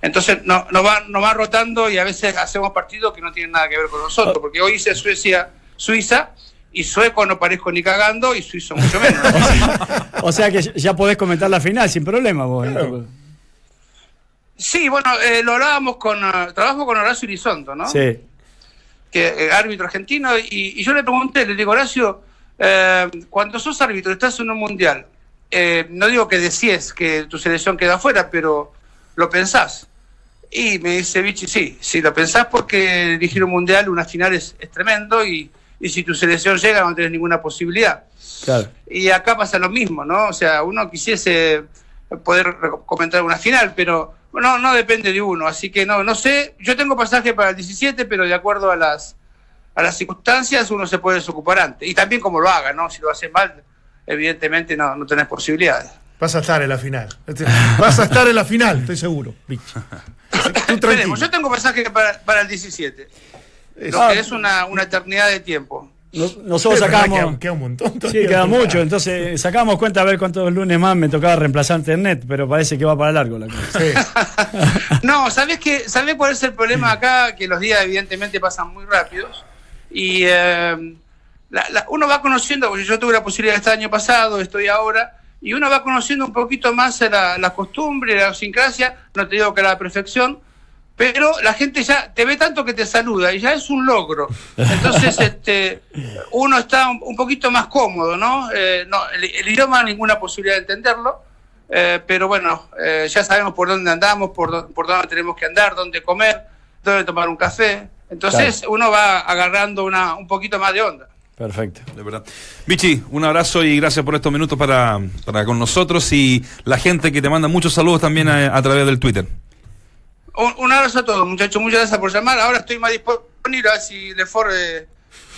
Entonces no- nos va, nos va rotando y a veces hacemos partidos que no tienen nada que ver con nosotros, porque hoy hice Suecia, Suiza, y sueco no parezco ni cagando y suizo mucho menos. O sea que ya podés comentar la final sin problema vos. Sí, bueno, eh, lo hablábamos con, eh, trabajo con Horacio Elizondo, ¿no? Sí. que eh, árbitro argentino, y, y yo le pregunté, le digo, Horacio, eh, cuando sos árbitro, estás en un mundial, eh, no digo que decíes que tu selección queda afuera, pero lo pensás. Y me dice Vichy, sí, sí, lo pensás porque dirigir un mundial, una final es, es tremendo, y, y si tu selección llega no tenés ninguna posibilidad. Claro. Y acá pasa lo mismo, ¿no? O sea, uno quisiese poder comentar una final, pero no, no depende de uno. Así que no, no sé. Yo tengo pasaje para el 17, pero de acuerdo a las a las circunstancias uno se puede desocupar antes. Y también como lo haga, ¿no? Si lo hace mal, evidentemente no, no tenés posibilidades. Vas a estar en la final. Este, Vas a estar en la final, estoy seguro. Tú. Yo tengo pasaje para, para el 17, lo que es una, una eternidad de tiempo. Nos- Nosotros Es sacamos. Queda, queda un montón. Sí, queda mucho, entonces sacamos cuenta a ver cuántos lunes más me tocaba reemplazar Internet, pero parece que va para largo la cosa. Sí. No, ¿sabés, qué, ¿sabés cuál es el problema acá? Que los días evidentemente pasan muy rápidos y eh, la- la- uno va conociendo, porque yo tuve la posibilidad este año pasado, estoy ahora, y uno va conociendo un poquito más la, la costumbre, la idiosincrasia, no te digo que la perfección, pero la gente ya te ve tanto que te saluda y ya es un logro. Entonces, este, uno está un, un poquito más cómodo, ¿no? Eh, no el, el idioma, ninguna posibilidad de entenderlo, eh, pero bueno, eh, ya sabemos por dónde andamos, por, por dónde tenemos que andar, dónde comer, dónde tomar un café. Entonces, uno va agarrando una, un poquito más de onda. Perfecto. De verdad. Vichy, un abrazo y gracias por estos minutos para, para con nosotros y la gente que te manda muchos saludos también a, a través del Twitter. Un, un abrazo a todos, muchachos. Muchas gracias por llamar. Ahora estoy más disponible. A ver si Lefort eh,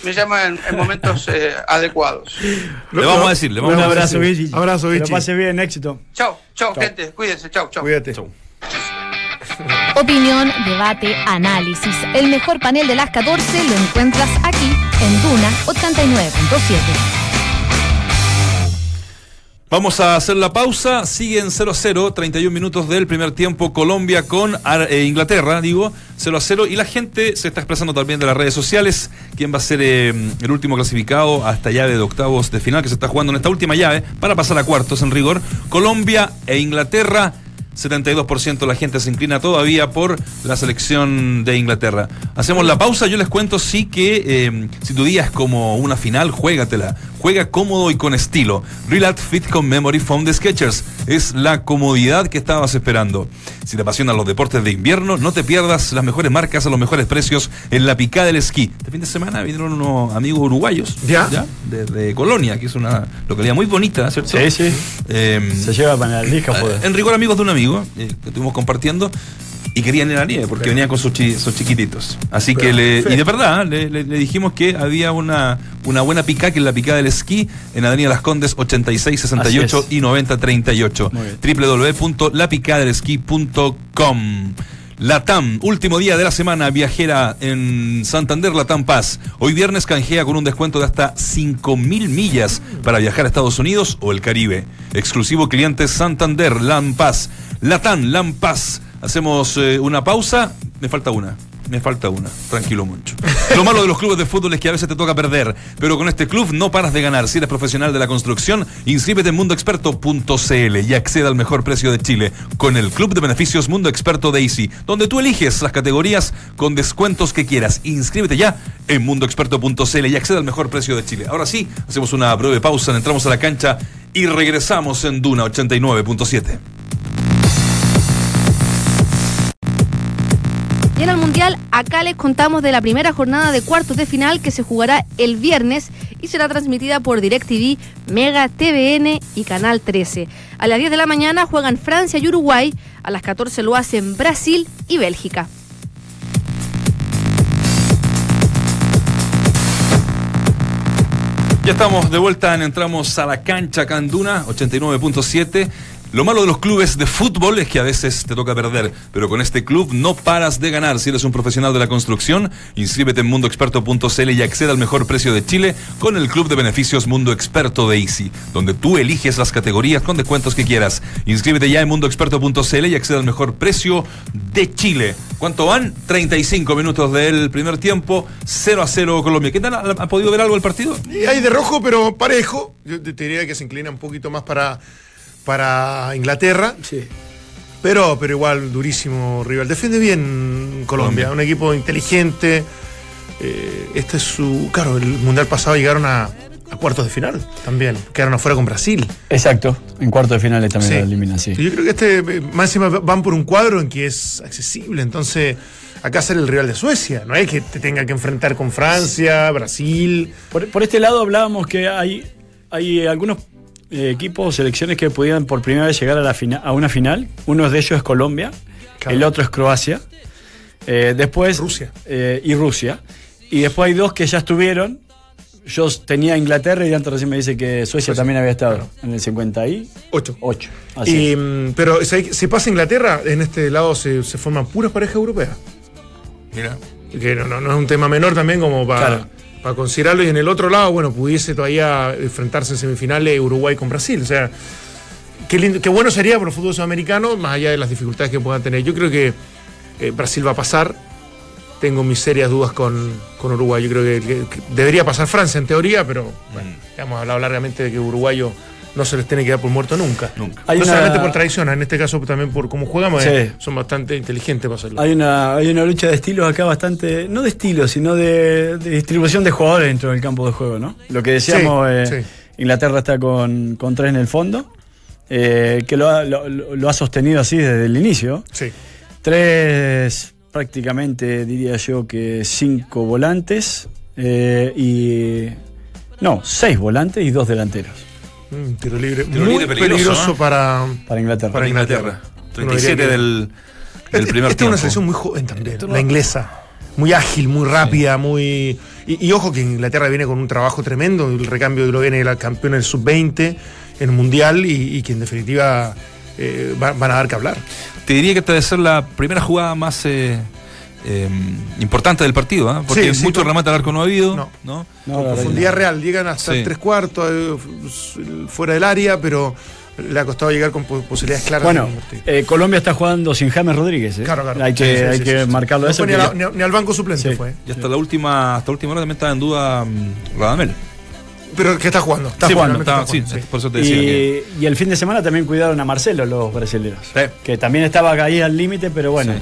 me llama en, en momentos eh, adecuados. Le vamos a decir, le vamos Un a decir. abrazo, Vichy. Abrazo, Que lo pase bien, éxito. Chao, chao, gente, cuídense, chao, chao. Cuídate. Opinión, debate, análisis. El mejor panel de las 14 lo encuentras aquí en Duna 89.7. Vamos a hacer la pausa. Siguen 0 a 0, 31 minutos del primer tiempo. Colombia con eh, Inglaterra, digo, 0 a 0. Y la gente se está expresando también de las redes sociales. ¿Quién va a ser eh, el último clasificado hasta llave de octavos de final que se está jugando en esta última llave para pasar a cuartos en rigor? Colombia e Inglaterra. 72% de la gente se inclina todavía por la selección de Inglaterra. Hacemos la pausa, yo les cuento sí que eh, si tu día es como una final, juégatela. Juega cómodo y con estilo. Real Fit con Memory Foam de Skechers. Es la comodidad que estabas esperando. Si te apasionan los deportes de invierno, no te pierdas las mejores marcas a los mejores precios en la picada del esquí. Este fin de semana vinieron unos amigos uruguayos. ¿Ya? De, de Colonia, que es una localidad muy bonita, ¿cierto? Sí, sí. Eh, Se lleva para la lija, joder. en rigor amigos de un amigo eh, que estuvimos compartiendo y querían ir a la nieve porque venían con sus, chi- sus chiquititos. Así que le, y de verdad le, le- le dijimos que había una, una buena pica que es la picada del esquí en Avenida Las Condes 86, 68 Así es. y 90, 38. Muy bien. www.lapicadelesquí.com Latam, último día de la semana viajera en Santander Latam Paz. Hoy viernes canjea con un descuento de hasta 5.000 millas para viajar a Estados Unidos o el Caribe. Exclusivo cliente Santander Lam Paz. Latam Lam Paz. Hacemos eh, una pausa. Me falta una. Me falta una. Tranquilo, Moncho. Lo malo de los clubes de fútbol es que a veces te toca perder, pero con este club no paras de ganar. Si eres profesional de la construcción, inscríbete en mundoexperto.cl y acceda al mejor precio de Chile con el Club de Beneficios Mundo Experto de Easy, donde tú eliges las categorías con descuentos que quieras. Inscríbete ya en mundoexperto.cl y acceda al mejor precio de Chile. Ahora sí, hacemos una breve pausa, entramos a la cancha y regresamos en Duna 89.7. Y en el Mundial, acá les contamos de la primera jornada de cuartos de final que se jugará el viernes y será transmitida por DirecTV, Mega TVN y Canal 13. A las 10 de la mañana juegan Francia y Uruguay, a las 14 lo hacen Brasil y Bélgica. Ya estamos de vuelta en Entramos a la cancha Canduna 89.7. Lo malo de los clubes de fútbol es que a veces te toca perder, pero con este club no paras de ganar. Si eres un profesional de la construcción, inscríbete en mundoexperto.cl y acceda al mejor precio de Chile con el club de beneficios Mundo Experto de Easy, donde tú eliges las categorías con descuentos que quieras. Inscríbete ya en mundoexperto.cl y acceda al mejor precio de Chile. ¿Cuánto van? 35 minutos del primer tiempo, 0 a 0 Colombia. ¿Qué tal? ¿Ha ha podido ver algo el partido? Y hay de rojo, pero parejo. Yo te diría que se inclina un poquito más para, para Inglaterra. Sí. Pero, pero igual durísimo rival. Defiende bien Colombia, Colombia. un equipo inteligente. Eh, este es su. Claro, el mundial pasado llegaron a, a cuartos de final también. Quedaron afuera con Brasil. Exacto. En cuarto de finales también Sí. lo elimina, sí. Yo creo que este, eh, más encima van por un cuadro en que es accesible. Entonces, acá ser el rival de Suecia. No es que te tenga que enfrentar con Francia, Brasil. Por, por este lado hablábamos que hay, hay algunos eh, equipos, selecciones que podían por primera vez llegar a, la fina- a una final. Uno de ellos es Colombia, Claro. el otro es Croacia. Eh, después Rusia. eh, y Rusia. Y después hay dos que ya estuvieron. Yo tenía Inglaterra y antes recién me dice que Suecia, también había estado en el 58. Ocho. Así Y, es. pero si, si pasa Inglaterra, en este lado se, se forman puras parejas europeas. Mira. Que no, no- no es un tema menor también como para, Claro. Para considerarlo. Y en el otro lado, bueno, pudiese todavía enfrentarse en semifinales Uruguay con Brasil. O sea, qué, lindo, qué bueno sería para el fútbol sudamericano, más allá de las dificultades que puedan tener. Yo creo que eh, Brasil va a pasar. Tengo mis serias dudas con, con Uruguay. Yo creo que, que- que debería pasar Francia en teoría, pero bueno, ya hemos hablado largamente de que Uruguayo no se les tiene que dar por muerto nunca. Nunca. Hay no una- solamente por tradición, en este caso también por cómo jugamos, Sí. eh, son bastante inteligentes para hacerlo. Hay una, hay una lucha de estilos acá bastante, no de estilos, sino de, de distribución de jugadores dentro del campo de juego, ¿no? Lo que decíamos, Sí, eh, sí. Inglaterra está con, con tres en el fondo, eh, que lo ha, lo- lo ha sostenido así desde el inicio. Sí. Tres, prácticamente diría yo que cinco volantes eh, y... No, seis volantes y dos delanteros Mm, tiro libre. Tiro muy libre peligroso, peligroso, ¿eh? para, para Inglaterra. Para Inglaterra. Inglaterra. 37 Uno diría que- del, del Este- primer Esta es una selección muy joven también, la inglesa. Muy ágil, muy rápida, muy. Y, y ojo que Inglaterra viene con un trabajo tremendo, el recambio lo viene el campeón en el sub-20, en el Mundial, y, y que en definitiva eh, va- van a dar que hablar. Te diría que esta debe ser la primera jugada más eh, eh, importante del partido, ¿ah? porque Sí, sí, mucho con- remate al arco no ha habido, No. ¿no? No, Con profundidad no. real, llegan hasta Sí. el tres cuartos, eh, fuera del área, pero le ha costado llegar con po- posibilidades claras. Bueno, eh, Colombia está jugando sin James Rodríguez. ¿eh? Claro, claro. Hay que, Sí, sí, hay sí, que sí. marcarlo No eso. ni, que la- ni- ni al banco suplente Sí. fue. Y hasta la última, hasta la última hora también estaba en duda mm, Radamel. Pero que está jugando. Está sí, jugando, sí, por eso te decía que. Y, y el fin de semana también cuidaron a Marcelo los brasileños. Sí. Que también estaba ahí al límite, pero bueno,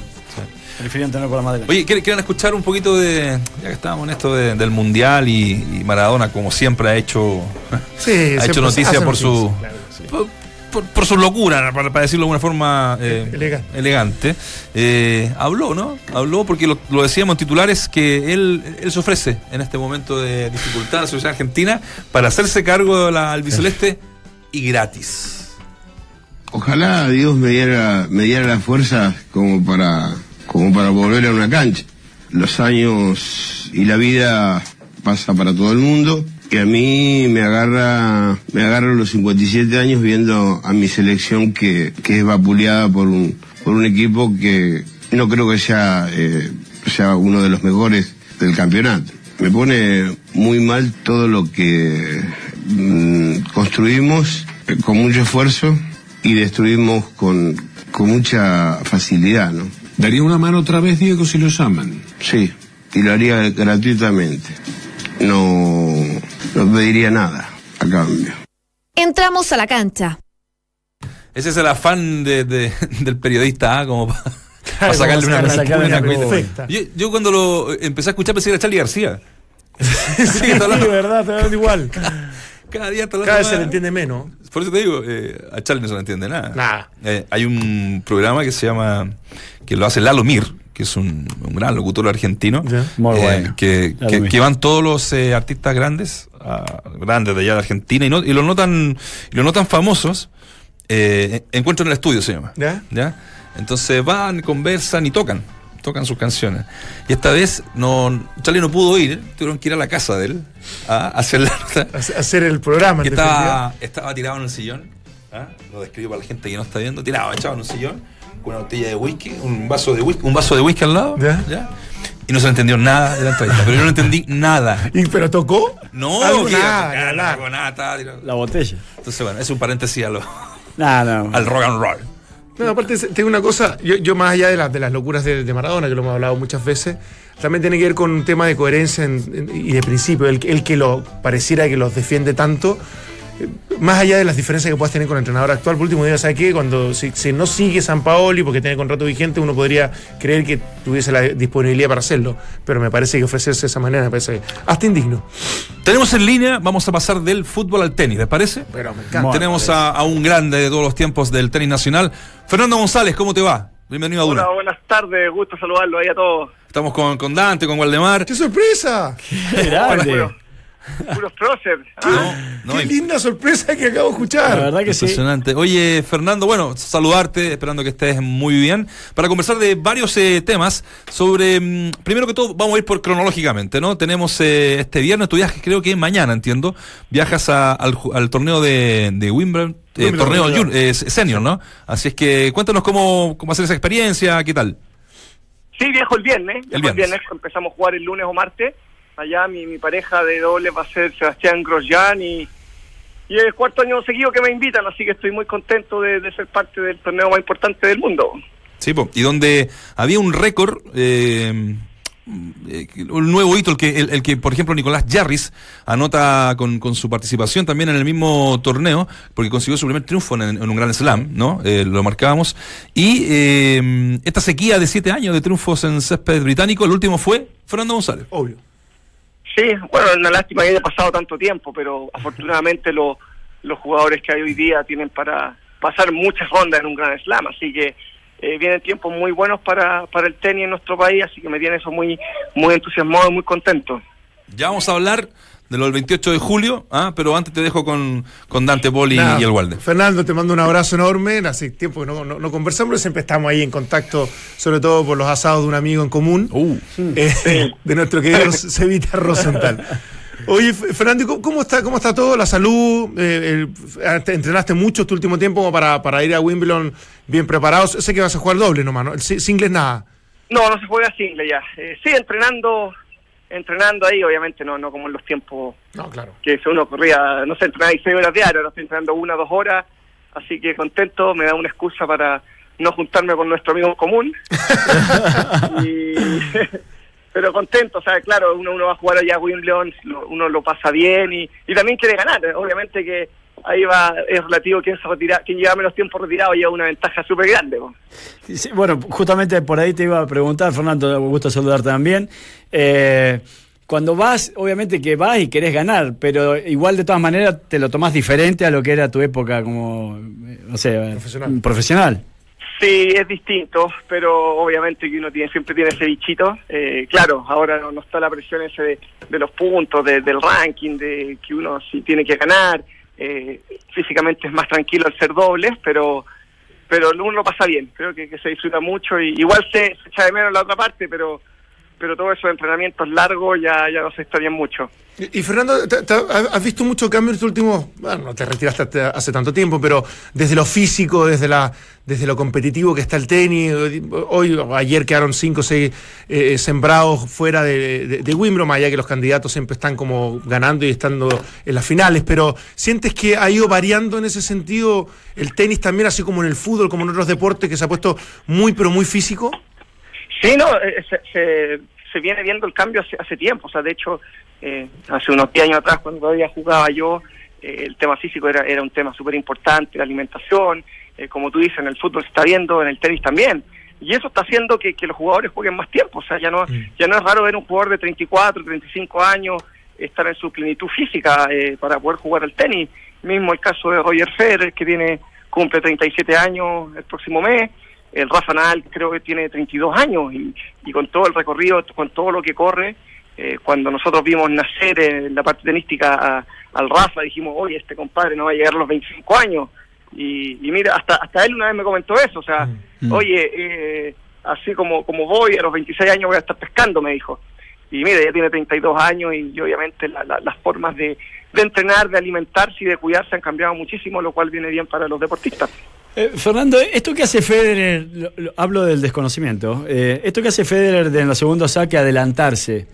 Prefirieron tener por la madera. Oye, ¿quieren, quieren escuchar un poquito de. Ya que estábamos en esto de- del Mundial y, y Maradona, como siempre, ha hecho. Sí, ha hecho noticia por su. noticia, claro, sí. por, por- por su locura, para, para decirlo de alguna forma eh, Elegante. elegante. Eh, habló, ¿no? Habló porque lo, lo decíamos en titulares que él, él se ofrece en este momento de dificultad a la sociedad argentina para hacerse cargo de la albiceleste y gratis. Ojalá Dios me diera, me diera la fuerza como para, como para volver a una cancha. Los años y la vida pasa para todo el mundo y a mí me agarra, me agarra los 57 años viendo a mi selección que, es vapuleada por un, por un equipo que no creo que sea, eh, sea uno de los mejores del campeonato. Me pone muy mal todo lo que mm, construimos eh, con mucho esfuerzo y destruimos con, con mucha facilidad, ¿no? Daría una mano otra vez, Diego, si lo llaman. Sí, y lo haría gratuitamente. No, no pediría nada a cambio. Entramos a la cancha. Ese es el afán de- de- del periodista, ¿ah? como para Claro, sacarle una, sacarle una una perfecta. Yo, yo cuando lo empecé a escuchar pensé que era Charlie García. sí, Sí, verdad, hablando igual. cada día está hablando Cada vez se le entiende menos. Por eso te digo, eh, a Charlie no se le entiende nada. Nada. Eh, hay un programa que se llama, que lo hace Lalo Mir, que es un, un gran locutor argentino. Muy eh, bueno. Que, van todos los eh, artistas grandes, grandes de allá de Argentina, y, no, y los notan, y los notan famosos. Eh, encuentro en el estudio se llama. ¿Ya? Entonces van, conversan y tocan. Tocan sus canciones. Y esta vez no, Charlie no pudo ir, tuvieron que ir a la casa de él a hacer la nota. Hacer el programa. Que estaba, estaba tirado en el sillón. ¿ah? Lo describo para la gente que no está viendo. Tirado, echado en un sillón, con una botella de whisky, un vaso de whisky, un vaso de whisky al lado. Ya. Y no se le entendió nada de la entrevista. Pero yo no entendí nada. ¿Y, ¿Pero tocó? No, Algo, nada, nada, nada. nada, nada, estaba tirado. La botella. Entonces, bueno, es un paréntesis a lo- No, no. al rock and roll. No, aparte, tengo una cosa, yo, yo más allá de, las de las locuras de, de Maradona, que lo hemos hablado muchas veces, también tiene que ver con un tema de coherencia en- en- y de principio. El, el que lo pareciera que los defiende tanto, más allá de las diferencias que puedas tener con el entrenador actual, por último día, ¿sabes qué? Cuando si, si no sigue San Paoli porque tiene contrato vigente, uno podría creer que tuviese la disponibilidad para hacerlo. Pero me parece que ofrecerse de esa manera me parece hasta indigno. Tenemos en línea, vamos a pasar del fútbol al tenis, ¿les parece? Pero me encanta. Bueno, Tenemos a, a un grande de todos los tiempos del tenis nacional. Fernando González, ¿cómo te va? Bienvenido a Duna. Hola, buenas tardes, gusto saludarlo ahí a todos. Estamos con, con Dante, con Waldemar. ¡Qué sorpresa! Qué grande. Puros próceres. Ah, No, no, ¡Qué linda sorpresa que acabo de escuchar! La verdad que sí. Impresionante. Oye, Fernando, bueno, saludarte, esperando que estés muy bien, para conversar de varios eh, temas sobre, mm, primero que todo, vamos a ir por cronológicamente, ¿no? Tenemos eh, este viernes tu viaje, creo que es mañana, entiendo, viajas a- al, torneo de, de Wimbledon, eh, torneo eh, senior, ¿no? Así es que cuéntanos cómo, cómo hacer esa experiencia, ¿qué tal? Sí, viajo el viernes. El viernes. viernes. Empezamos a jugar el lunes o martes. Allá mi, mi pareja de doble va a ser Sebastián Grosjean y, y es el cuarto año seguido que me invitan, así que estoy muy contento de, de ser parte del torneo más importante del mundo. Sí, po. y donde había un récord, eh, eh, un nuevo hito, el que, el, el que, por ejemplo, Nicolás Jarris anota con, con su participación también en el mismo torneo, porque consiguió su primer triunfo en, en un Grand Slam, ¿no? Eh, lo marcábamos. Y eh, esta sequía de siete años de triunfos en césped británico, el último fue Fernando González. Obvio. Sí, bueno, una lástima que haya pasado tanto tiempo, pero afortunadamente lo- los jugadores que hay hoy día tienen para pasar muchas rondas en un Grand Slam, así que eh, vienen tiempos muy buenos para, para el tenis en nuestro país, así que me tiene eso muy, muy entusiasmado y muy contento. Ya vamos a hablar de lo del 28 de julio, ¿ah? pero antes te dejo con, con Dante Poli Nada, y el Walde. Fernando, te mando un abrazo enorme. Hace tiempo que no, no- no conversamos, pero siempre estamos ahí en contacto, sobre todo por los asados de un amigo en común, Uh. eh, de nuestro querido Cevita Rosenthal. Oye, Fernando, ¿y ¿cómo, está, ¿cómo está todo? ¿La salud? Eh, el- te- ¿Entrenaste mucho este último tiempo como para, para ir a Wimbledon bien preparados? Sé que vas a jugar doble nomás, ¿no? Singles nada. No, no se juega single ya. Eh, sí, entrenando entrenando ahí, obviamente no no como en los tiempos No, claro. que uno corría, no sé, entrenaba ahí seis horas diarias, ahora estoy entrenando una, dos horas, así que contento, me da una excusa para no juntarme con nuestro amigo en común. Y- pero contento, o sea, claro, uno, uno va a jugar allá a Wimbledon, uno lo pasa bien y, y también quiere ganar, obviamente que ahí va, es relativo quién se retira, quién lleva menos tiempo retirado lleva una ventaja súper grande. Sí, bueno, justamente por ahí te iba a preguntar, Fernando, me gusta saludarte también. Eh, cuando vas, obviamente que vas y querés ganar, pero igual de todas maneras te lo tomás diferente a lo que era tu época como, eh, no sé, Profesional. profesional. Sí, es distinto, pero obviamente que uno tiene, siempre tiene ese bichito. Eh, claro, ahora no, no está la presión ese de, de los puntos, de- del ranking, de que uno sí tiene que ganar. Eh, físicamente es más tranquilo al ser dobles, pero pero uno lo pasa bien. Creo que, que se disfruta mucho y igual se, se echa de menos la otra parte, pero pero todos esos entrenamientos largos ya, ya no se extrañan mucho. Y, y Fernando, ¿te- te- ¿has visto mucho cambio en estos últimos, bueno, no te retiraste hasta hace tanto tiempo, pero desde lo físico, desde la desde lo competitivo que está el tenis, hoy o ayer quedaron cinco o seis eh, sembrados fuera de, de, de Wimbledon, allá que los candidatos siempre están como ganando y estando en las finales, pero ¿sientes que ha ido variando en ese sentido el tenis también, así como en el fútbol, como en otros deportes, que se ha puesto muy, pero muy físico? Sí, no, eh, se, se, se viene viendo el cambio hace, hace tiempo. O sea, de hecho, eh, hace unos 10 años atrás, cuando todavía jugaba yo, eh, el tema físico era, era un tema súper importante, la alimentación, eh, como tú dices, en el fútbol se está viendo, en el tenis también. Y eso está haciendo que, que los jugadores jueguen más tiempo. O sea, ya no, ya no es raro ver un jugador de 34, 35 años estar en su plenitud física eh, para poder jugar al tenis. Mismo el caso de Roger Federer, que tiene cumple 37 años el próximo mes el Rafa Nadal creo que tiene 32 años y, y con todo el recorrido, con todo lo que corre, eh, cuando nosotros vimos nacer en la parte tenística a- al Rafa, dijimos, oye, este compadre no va a llegar a los 25 años. Y, y mira, hasta hasta él una vez me comentó eso, o sea, oye, eh, así como, como voy, a los 26 años voy a estar pescando, me dijo. Y mira, ya tiene 32 años y, y obviamente la- la- las formas de, de entrenar, de alimentarse y de cuidarse han cambiado muchísimo, lo cual viene bien para los deportistas. Eh, Fernando, esto que hace Federer, lo- lo- hablo del desconocimiento, eh, esto que hace Federer de en los segundos saque adelantarse,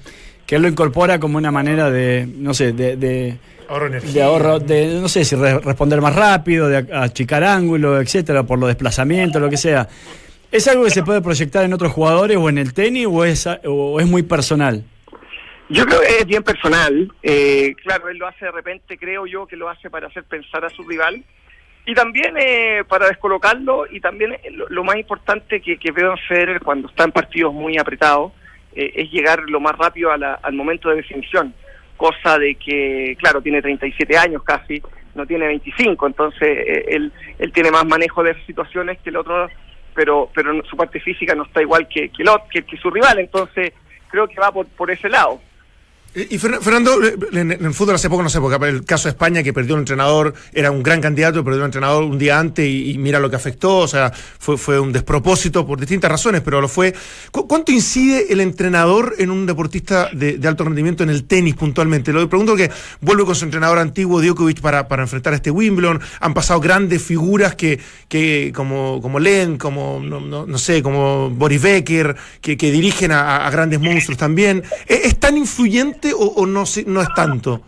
que él lo incorpora como una manera de, no sé, de, de, Ahorro de energía. de ahorro, de, no sé si re- responder más rápido, de a- achicar ángulo, etcétera, por los desplazamientos, lo que sea. ¿Es algo que se puede proyectar en otros jugadores o en el tenis o es, a- o es muy personal? Yo creo que es bien personal. Eh, claro, él lo hace de repente, creo yo que lo hace para hacer pensar a su rival y también eh, para descolocarlo y también eh, lo, lo más importante que, que veo en Federer cuando está en partidos muy apretados eh, es llegar lo más rápido a la- al momento de definición, cosa de que, claro, tiene 37 años casi, no tiene 25, entonces eh, él, él tiene más manejo de situaciones que el otro, pero pero su parte física no está igual que, que, el que su rival, entonces creo que va por, por ese lado. Y y Fer- Fernando, eh, en, el fútbol hace poco, no sé, porque el caso de España que perdió un entrenador, era un gran candidato, perdió un entrenador un día antes y, mira lo que afectó, o sea, fue, fue un despropósito por distintas razones, pero lo fue. ¿Cu- ¿Cuánto incide el entrenador en un deportista de, alto rendimiento en el tenis puntualmente? Lo pregunto porque vuelve con su entrenador antiguo, Djokovic, para, para enfrentar a este Wimbledon. Han pasado grandes figuras que, que como, como Len, como, no, no- no sé, como Boris Becker, que, que dirigen a, grandes monstruos también. ¿Es, es tan influyente o, o no, no es tanto?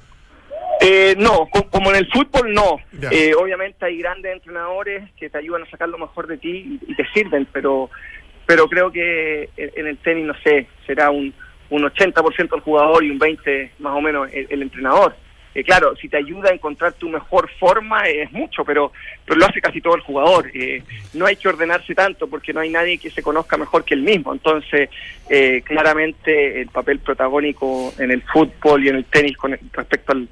Eh, no, co- como en el fútbol no. Eh, obviamente hay grandes entrenadores que te ayudan a sacar lo mejor de ti y, te sirven, pero pero creo que en, en el tenis, no sé, será un, un 80% el jugador y un 20% más o menos el, el entrenador. Eh, claro, si te ayuda a encontrar tu mejor forma es mucho, pero, pero lo hace casi todo el jugador. Eh, no hay que ordenarse tanto porque no hay nadie que se conozca mejor que el mismo. Entonces, eh, claramente el papel protagónico en el fútbol y en el tenis con respecto al,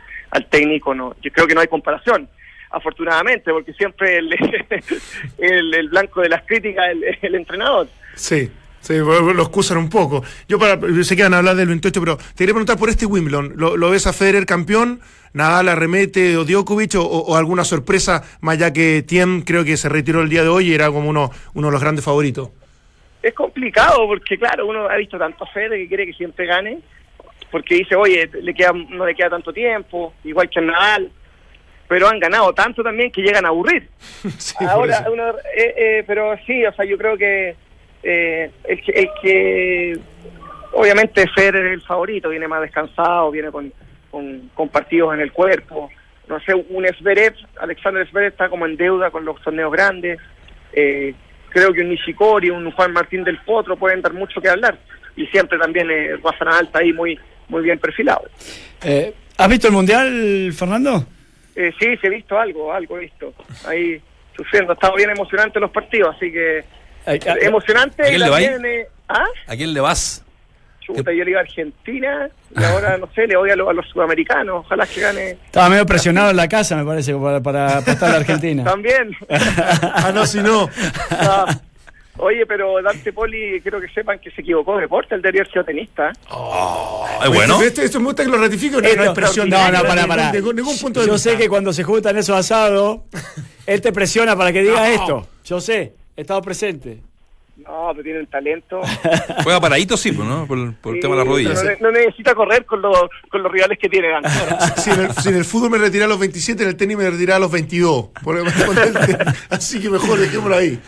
técnico, no, yo creo que no hay comparación. Afortunadamente, porque siempre el, el, el blanco de las críticas es el, el entrenador. Sí. Sí, lo excusan un poco. Yo para, sé que van a hablar del 28, pero te quería preguntar por este Wimbledon. ¿Lo, lo ves a Federer campeón? ¿Nadal arremete o Djokovic o, o alguna sorpresa? Más ya que Tiem creo que se retiró el día de hoy y era como uno, uno de los grandes favoritos. Es complicado porque, claro, uno ha visto tanto a Federer que quiere que siempre gane, porque dice, oye, le queda, no le queda tanto tiempo, igual que a Nadal, pero han ganado tanto también que llegan a aburrir. Sí, Ahora, uno, eh, eh, pero sí, o sea, yo creo que eh, el que, el que obviamente Federer es el favorito, viene más descansado, viene con, con, con partidos en el cuerpo. No sé, un Zverev, Alexander Zverev está como en deuda con los torneos grandes. Eh, creo que un Nishikori, un Juan Martín del Potro pueden dar mucho que hablar. Y siempre también eh, Nadal está ahí muy, muy bien perfilado. Eh, ¿Has visto el Mundial, Fernando? Eh, sí, sí he visto algo, algo he visto. Ahí sufriendo, ha estado bien emocionante los partidos, así que Ay, ah, emocionante ¿a quién le eh, ¿ah? ¿A quién le vas? Chuta, yo le iba a Argentina y ahora, no sé, le voy a, lo- a los sudamericanos. Ojalá que gane Estaba medio presionado en la casa, me parece, para, para apostar a la Argentina. también. Ah, no, si no. Ah, Oye, pero Dante Poli, quiero que sepan que se equivocó de deporte, el de haber sido tenista. Ay, bueno. Esto, esto, esto me gusta que lo ratifique, no, no es presión. no, de- no, pará. de- de ningún punto de Yo vista. sé que cuando se juntan esos asados, él te presiona para que digas esto. Yo sé, he estado presente. No, pero tienen talento. Juega paradito, sí, pues, ¿no? Por, el- el tema de las rodillas. No, ne- no necesita correr con los, con los rivales que tiene. Si en, el, si en el fútbol me retiré a los 27, en el tenis me retiré a los 22. Por- Así que mejor dejémoslo ahí.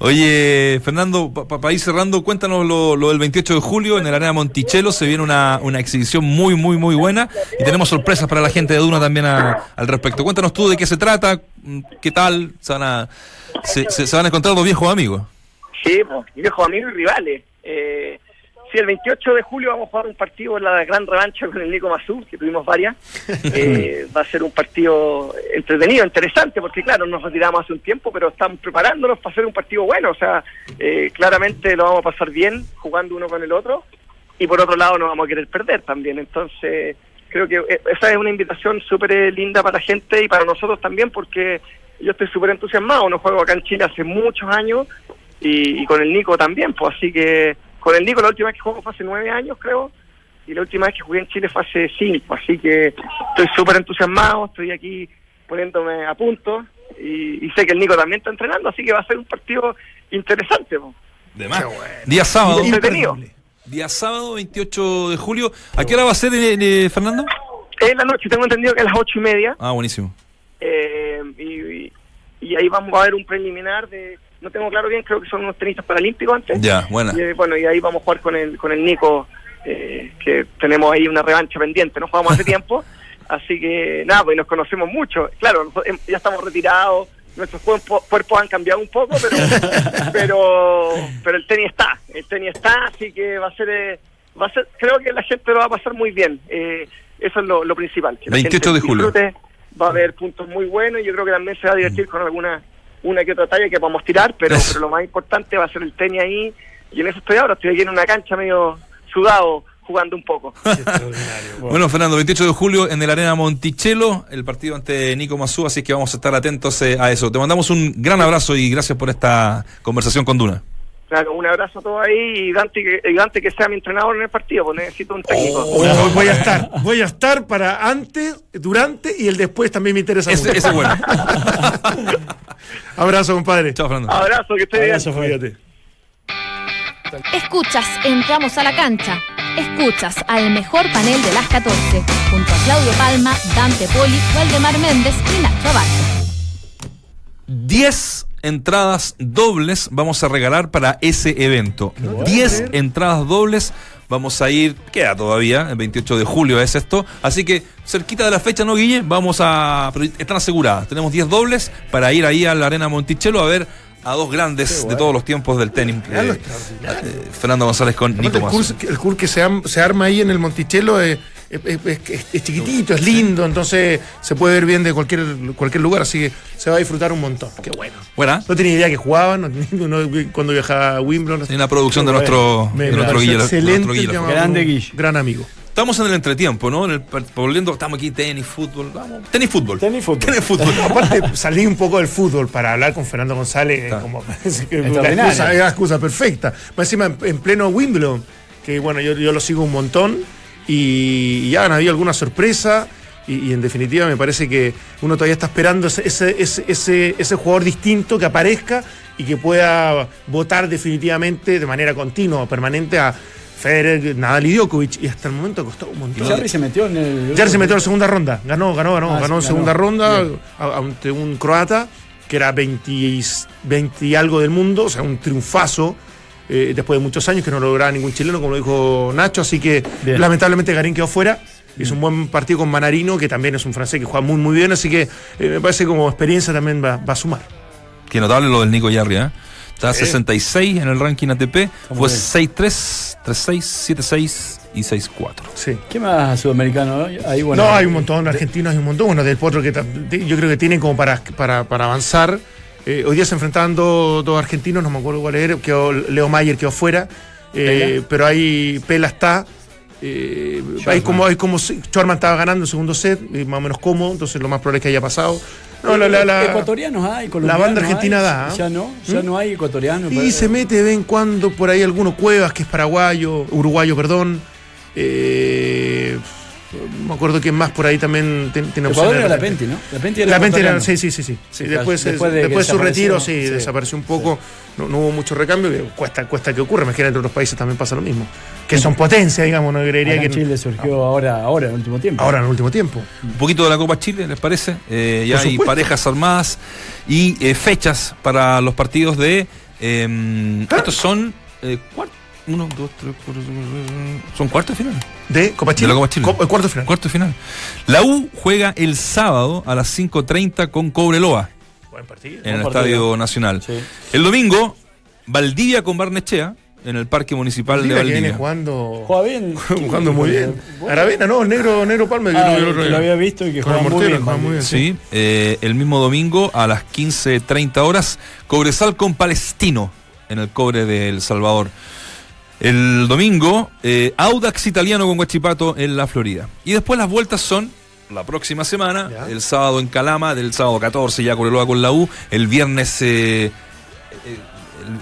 Oye, Fernando, para ir cerrando, cuéntanos lo, lo del 28 de julio en el Arena Monticello. Se viene una, una exhibición muy, muy, muy buena y tenemos sorpresas para la gente de Duna también a- al respecto. Cuéntanos tú de qué se trata, mm, qué tal, se van a, se, se- van a encontrar dos viejos amigos. Sí, pues, viejos amigos y rivales. Eh, sí, el 28 de julio vamos a jugar un partido en la gran revancha con el Nico Mazú, que tuvimos varias. Eh, va a ser un partido entretenido, interesante, porque claro, nos retiramos hace un tiempo, pero estamos preparándonos para hacer un partido bueno. O sea, eh, claramente lo vamos a pasar bien jugando uno con el otro. Y por otro lado, no vamos a querer perder también. Entonces, creo que eh, esa es una invitación súper linda para la gente y para nosotros también, porque yo estoy súper entusiasmado. No juego acá en Chile hace muchos años y, y con el Nico también, pues así que con el Nico la última vez que jugué fue hace nueve años, creo, y la última vez que jugué en Chile fue hace cinco, así que estoy súper entusiasmado, estoy aquí poniéndome a punto y, y sé que el Nico también está entrenando, así que va a ser un partido interesante. De más. Día sábado. Entretenido. Día sábado, 28 de julio. ¿A qué hora va a ser, eh, eh, Fernando? Es la noche, tengo entendido que a las ocho y media, Ah, buenísimo. eh, y, y- y ahí vamos a ver un preliminar de, no tengo claro bien, creo que son unos tenistas paralímpicos antes. Ya, buena. Y, bueno, y ahí vamos a jugar con el, con el Nico, eh, que tenemos ahí una revancha pendiente, no jugamos hace tiempo, así que nada, pues nos conocemos mucho. Claro, nosotros, ya estamos retirados, nuestros cuerpos, cuerpos han cambiado un poco, pero, pero, pero el tenis está, el tenis está, así que va a ser, eh, va a ser, creo que la gente lo va a pasar muy bien. Eh, eso es lo, lo principal. que la 28 gente de julio. disfrute, Va a haber puntos muy buenos y yo creo que también se va a divertir con alguna una que otra talla que podamos tirar, pero, pero lo más importante va a ser el tenis ahí y en eso estoy ahora, estoy aquí en una cancha medio sudado jugando un poco. Bueno, Fernando, 28 de julio en el Arena Monticello, el partido ante Nico Mazú, así que vamos a estar atentos eh, a eso. Te mandamos un gran abrazo y gracias por esta conversación con Duna. Claro, un abrazo a todos ahí y Dante que, y Dante que sea mi entrenador en el partido, pues necesito un técnico. Oh, voy a estar, voy a estar para antes, durante y el después también me interesa Ese, mucho. ese es bueno. Abrazo, compadre. Chao, Fernando. Abrazo, que esté bien. Abrazo, Fíjate. Escuchas, entramos a la cancha. Escuchas al mejor panel de las 14, junto a Claudio Palma, Dante Poli, Waldemar Méndez y Nacho Abarca. 10 entradas dobles vamos a regalar para ese evento. 10 entradas dobles. Vamos a ir, queda todavía, el 28 de julio es esto. Así que cerquita de la fecha, ¿no, Guille? Vamos a. pero están aseguradas. Tenemos 10 dobles para ir ahí a la Arena Monticello a ver a dos grandes de todos los tiempos del tenis. Eh, eh, Fernando González con Aparte, Nico el curso, el curso que se, am- se arma ahí en el Monticello es, es- es- es- es chiquitito, es lindo, entonces se puede ver bien de cualquier, cualquier lugar, así que se va a disfrutar un montón. Qué bueno. Buena. No tenía idea que jugaban, no tenía- no- cuando viajaba a Wimbledon. Hay una producción de nuestro, de nuestro pareció Guille. de excelente nuestro Guille el Lafont. llamado. Grande Guille. Gran amigo. Estamos en el entretiempo, ¿no? En el, volviendo, estamos aquí, tenis, fútbol. Vamos, tenis, fútbol. Tenis, fútbol. Tenis, fútbol. Aparte, salí un poco del fútbol para hablar con Fernando González, Está. como la excusa, es la excusa perfecta. Más encima, en, en pleno Wimbledon, que bueno, yo, yo lo sigo un montón, y, y ya han habido alguna sorpresa, y, y en definitiva me parece que uno todavía está esperando ese, ese, ese, ese, ese jugador distinto que aparezca y que pueda votar definitivamente de manera continua, permanente a Federer, Nadal y Djokovic, y hasta el momento costado un montón. Jarry se metió en el. Ya se metió en la segunda ronda. Ganó, ganó, ganó. Ah, ganó en sí, segunda ronda ante un croata que era 20, y- 20 y algo del mundo, o sea, un triunfazo. eh, después de muchos años que no lograba ningún chileno, como lo dijo Nacho, así que Bien. lamentablemente Garín quedó fuera. Hizo un buen partido con Manarino, que también es un francés que juega muy muy bien, así que eh, me parece que como experiencia también va, va a sumar. Qué notable lo del Nico Yarri, ¿eh? Está Sí. 66 en el ranking ATP. ¿Cómo Fue es? 6-3, 3-6, 7-6 y 6-4. Sí. ¿Qué más sudamericano? Ahí, bueno, no, hay un montón, argentinos hay un montón. Bueno, del Potro que de- yo creo que tienen como para, para, para avanzar. Eh, hoy día se enfrentaban dos, dos argentinos, no me acuerdo cuál era, quedó, Leo Mayer quedó fuera, eh, pero ahí Pela está. Eh, hay como, hay como Schwarman estaba ganando el segundo set, eh, más o menos cómodo, entonces lo más probable es que haya pasado. No, la, la- la- Ecuatorianos hay, colombianos banda argentina hay. da, ¿eh? Ya no, ya ¿Mm? no hay ecuatorianos. y se mete de vez en cuando por ahí alguno Cuevas, que es paraguayo, uruguayo, perdón. Eh, me acuerdo que más por ahí también tiene ten Ecuador era la ¿no? La Penti era, la sí, sí, sí, sí. después, después de, su retiro, sí, desapareció un poco, no, hubo mucho recambio, cuesta, cuesta que ocurra, imagínate en otros países también pasa lo mismo. Que son potencias, digamos, no creería que. Chile surgió ah. ahora, ahora, en el último tiempo. Ahora en el último tiempo. Un poquito de la Copa Chile, ¿les parece? Eh, ya hay parejas armadas y eh, fechas para los partidos de. Eh, Estos son eh, 1, 2, 3, 4, 5, 6, Son cuartos de final. ¿De Copa Chile? De la Copa Chile. Co eh, cuarto final. Cuarto final. La U juega el sábado a las 5.30 con Cobreloa. Buen partido. En el partido. Estadio Nacional. Sí. El domingo, Valdivia con Barnechea en el Parque Municipal Mira de Valdivia. viene jugando. Juega bien. jugando muy bien. Aravena, ¿no? El negro, negro Palma. Ah, que lo, lo, había visto y que juega muy, bien, muy. Sí, eh, el mismo domingo a las 15.30 horas, Cobresal con Palestino en el cobre de El Salvador. El domingo, eh, Audax italiano con Guachipato en la Florida. Y después las vueltas son la próxima semana, Ya. el sábado en Calama, del sábado 14 ya Coreloa con la U, el viernes... eh, eh,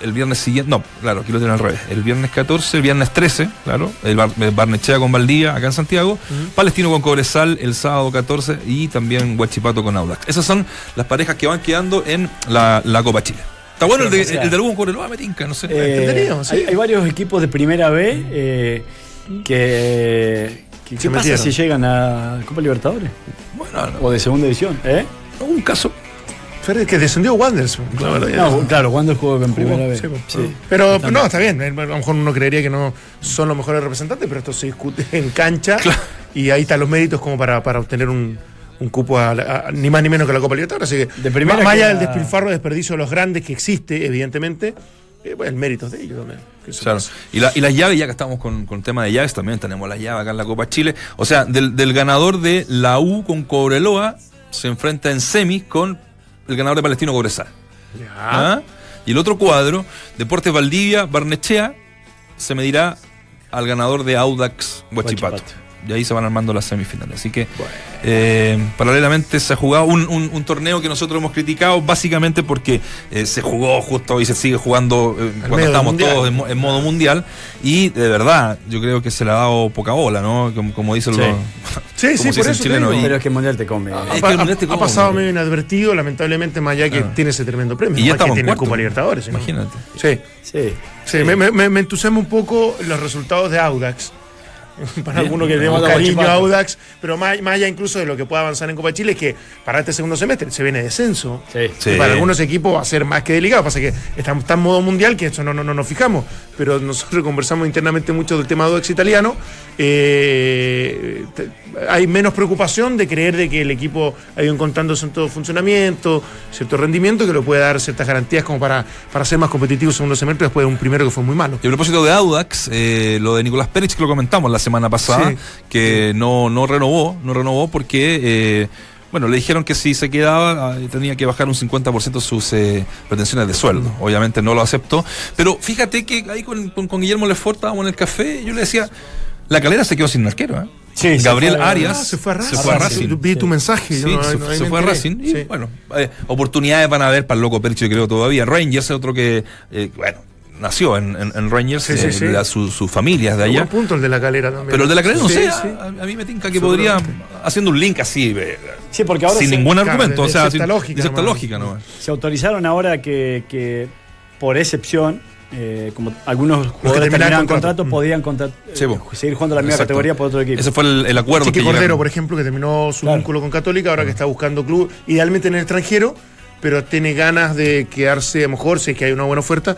el, el viernes siguiente, no, claro, aquí lo tienen al revés. El viernes 14, el viernes 13, claro, el, Bar, el Barnechea con Valdía, acá en Santiago, Palestino con Cobresal el sábado 14 y también Huachipato con Audax. Esas son las parejas que van quedando en la, la Copa Chile. Está bueno el de, el de con Cobreloa, me tinca, no sé. Eh, sí. hay, hay varios equipos de primera B eh, que. ¿Qué pasa si llegan a Copa Libertadores? bueno, O de segunda división, ¿eh? un caso. Que descendió Wanderers. ya. No, claro, cuando jugó en primera Jugó, sí, Sí. Pero no, está bien. A lo mejor uno creería que no son los mejores representantes, pero esto se discute en cancha. Y ahí están los méritos como para, para obtener un, un cupo a, la- a- ni más ni menos que la Copa Libertadores. Así que, De primera más allá del despilfarro, desperdicio de los grandes que existe, evidentemente, eh, bueno, el mérito de ellos también. Claro. Y, la- y las llaves, ya que estamos con, con tema de llaves, también tenemos las llaves acá en la Copa Chile. O sea, del, del ganador de la U con Cobreloa se enfrenta en semis con el ganador de Palestino Cobresal. ¿Ah? Y el otro cuadro, Deportes Valdivia, Barnechea, se medirá al ganador de Audax Huachipato. Y ahí se van armando las semifinales. Así que, eh, paralelamente, se ha jugado un, un- un torneo que nosotros hemos criticado, básicamente porque eh, se jugó justo y se sigue jugando eh, cuando estamos todos en, mo- en modo mundial. Y de verdad, yo creo que se le ha dado poca bola, ¿no? Como, como dicen Sí. los. Sí, como sí, por eso te chileno, digo. y- Pero es que el Mundial te come. Ha, Es pa- que el ha- Mundial te ha pasado medio inadvertido, lamentablemente, más allá que Claro. tiene ese tremendo premio. Y ya que estamos en tiene. Copa Libertadores. ¿no? Imagínate. Sí. Sí. Sí, me, me, me- me entusiasma un poco los resultados de Audax. Para Bien. algunos que tenemos Audax cariño a. Audax, pero más, más allá incluso de lo que pueda avanzar en Copa Chile, es que para este segundo semestre se viene descenso. Sí. Sí. Para algunos equipos va a ser más que delicado. Pasa que estamos tan en modo mundial que eso no, no, no nos fijamos. Pero nosotros conversamos internamente mucho del tema Audax italiano. Eh, hay menos preocupación de creer de que el equipo ha ido encontrando cierto funcionamiento, cierto rendimiento que le puede dar ciertas garantías como para, para ser más competitivo segundo semestre después de un primero que fue muy malo. Y a propósito de Audax, eh, lo de Nicolás Pérez, que lo comentamos la semana pasada, Sí. que no, no renovó, no renovó porque, eh, bueno, le dijeron que si se quedaba ah, tenía que bajar un 50% sus eh, pretensiones de sueldo. Obviamente no lo aceptó. Pero fíjate que ahí con, con- con Guillermo Lefort estábamos en el café y yo le decía, La calera se quedó sin arquero, ¿eh? Sí, se Gabriel Arias Ah, se fue a Racing. Se fue a Racing. Vi tu mensaje. Sí, no- se, no- se me fue a. Racing. Y Sí. bueno, eh, oportunidades van a haber para el loco Percho, yo creo, todavía. Rangers es otro que, eh, bueno, nació en, en- en Rangers, Sí, sí, eh, la- su, su familia es de allá. Punto el de la calera también. Pero el de la calera no Sí, sé, sí. a, a mí me tinca que podría, haciendo un link así, eh, Sí, porque ahora sin se, ningún claro, argumento, de o sea, cierta sin, lógica de cierta nomás. lógica nomás. se autorizaron ahora que, que por excepción, eh, como algunos jugadores terminaban terminaban contrato. contrato, Mm. podían contra- Sí, eh, seguir jugando la misma Exacto. categoría por otro equipo. Ese fue el, el acuerdo Chiqui que Cordero, llegaron. por ejemplo, que terminó su Claro. vínculo con Católica, ahora que está buscando club, idealmente en el extranjero, pero tiene ganas de quedarse, a lo mejor, si es que hay una buena oferta.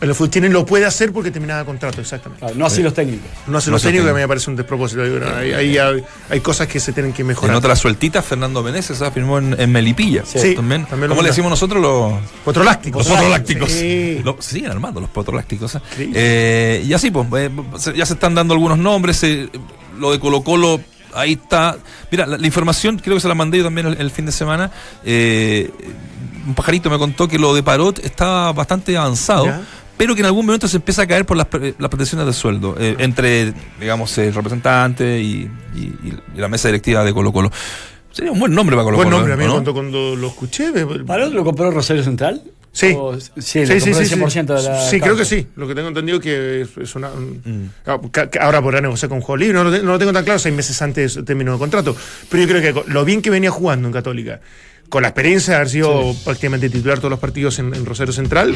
En el chileno lo puede hacer porque terminaba contrato, exactamente. Claro, no así los técnicos. No se No lo se técnico, que lo a mí me parece un despropósito. Hay, hay, hay- hay cosas que se tienen que En mejorar. otras sueltitas, Fernando Meneses ¿sabes? firmó en, en Melipilla. Sí, también. también ¿Cómo le decimos nosotros los, Otro láctico. los potrolácticos? Sí. Lo- se siguen armando los potrolácticos. ¿eh? Eh, y así, pues, eh, ya se están dando algunos nombres. eh, lo de Colo Colo, ahí está. Mira, la, la información, creo que se la mandé yo también el, el fin de semana. eh, un pajarito me contó que lo de Parot estaba bastante avanzado. Ya. Pero que en algún momento se empieza a caer por las, pre- las pretensiones de sueldo eh, entre, digamos, el representante y, y- y la mesa directiva de Colo Colo. Sería un buen nombre para Colo Buen Colo. nombre, a mí ¿no? cuando, cuando lo escuché. me- ¿Para otro lo compró Rosario Central? Sí. O- sí, le compró el 100% de la Sí, creo que sí. Lo que tengo entendido que es, es una. Mm. Ah, Ahora podrá negociar con libre, no no lo tengo tan claro, seis meses antes del término de contrato. Pero yo creo que lo bien que venía jugando en Católica, con la experiencia de haber sido prácticamente titular todos los partidos en, en Rosario Central,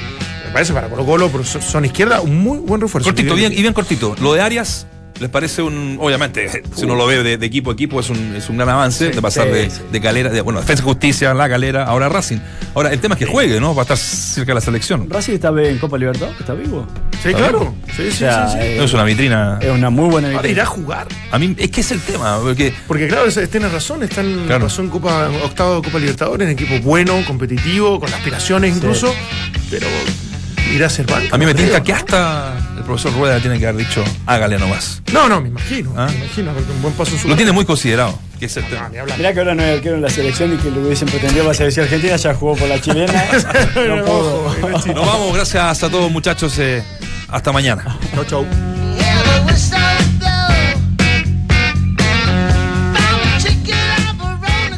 me parece para Colo Colo, por so- zona izquierda, un muy buen refuerzo. Cortito, bien, y bien cortito. Lo de Arias, ¿les parece un. Obviamente, si uno lo ve de, de equipo a equipo, es un, es un gran avance de pasar sí, de, sí. de calera, de, bueno, defensa y justicia, la calera, ahora Racing. Ahora, el tema es que juegue, ¿no? Va a estar cerca de la selección. Racing está en Copa Libertadores, está vivo. Sí, claro. Sí, sí, O sea, sí, sí. eh, Es una vitrina. es una muy buena Ahora vitrina. irá a jugar. A mí, es que es el tema, porque. Porque claro, es- tienes razón, está en, Claro. en Copa, octavo de Copa Libertadores, en equipo bueno, competitivo, con aspiraciones incluso, pero irá a ser banca. A mí me tinca que hasta el profesor Rueda tiene que haber dicho, hágale nomás. No, no, me imagino, ¿Ah? me imagino, porque un buen paso en su Lo tiene muy considerado, que es el tema. No, hablar. Mirá que ahora no hay arquero en la selección y que lo hubiesen pretendido para la selección argentina, ya jugó por la chilena. no el chiste. Nos vamos, gracias a todos muchachos. eh, hasta mañana. Chau, chau.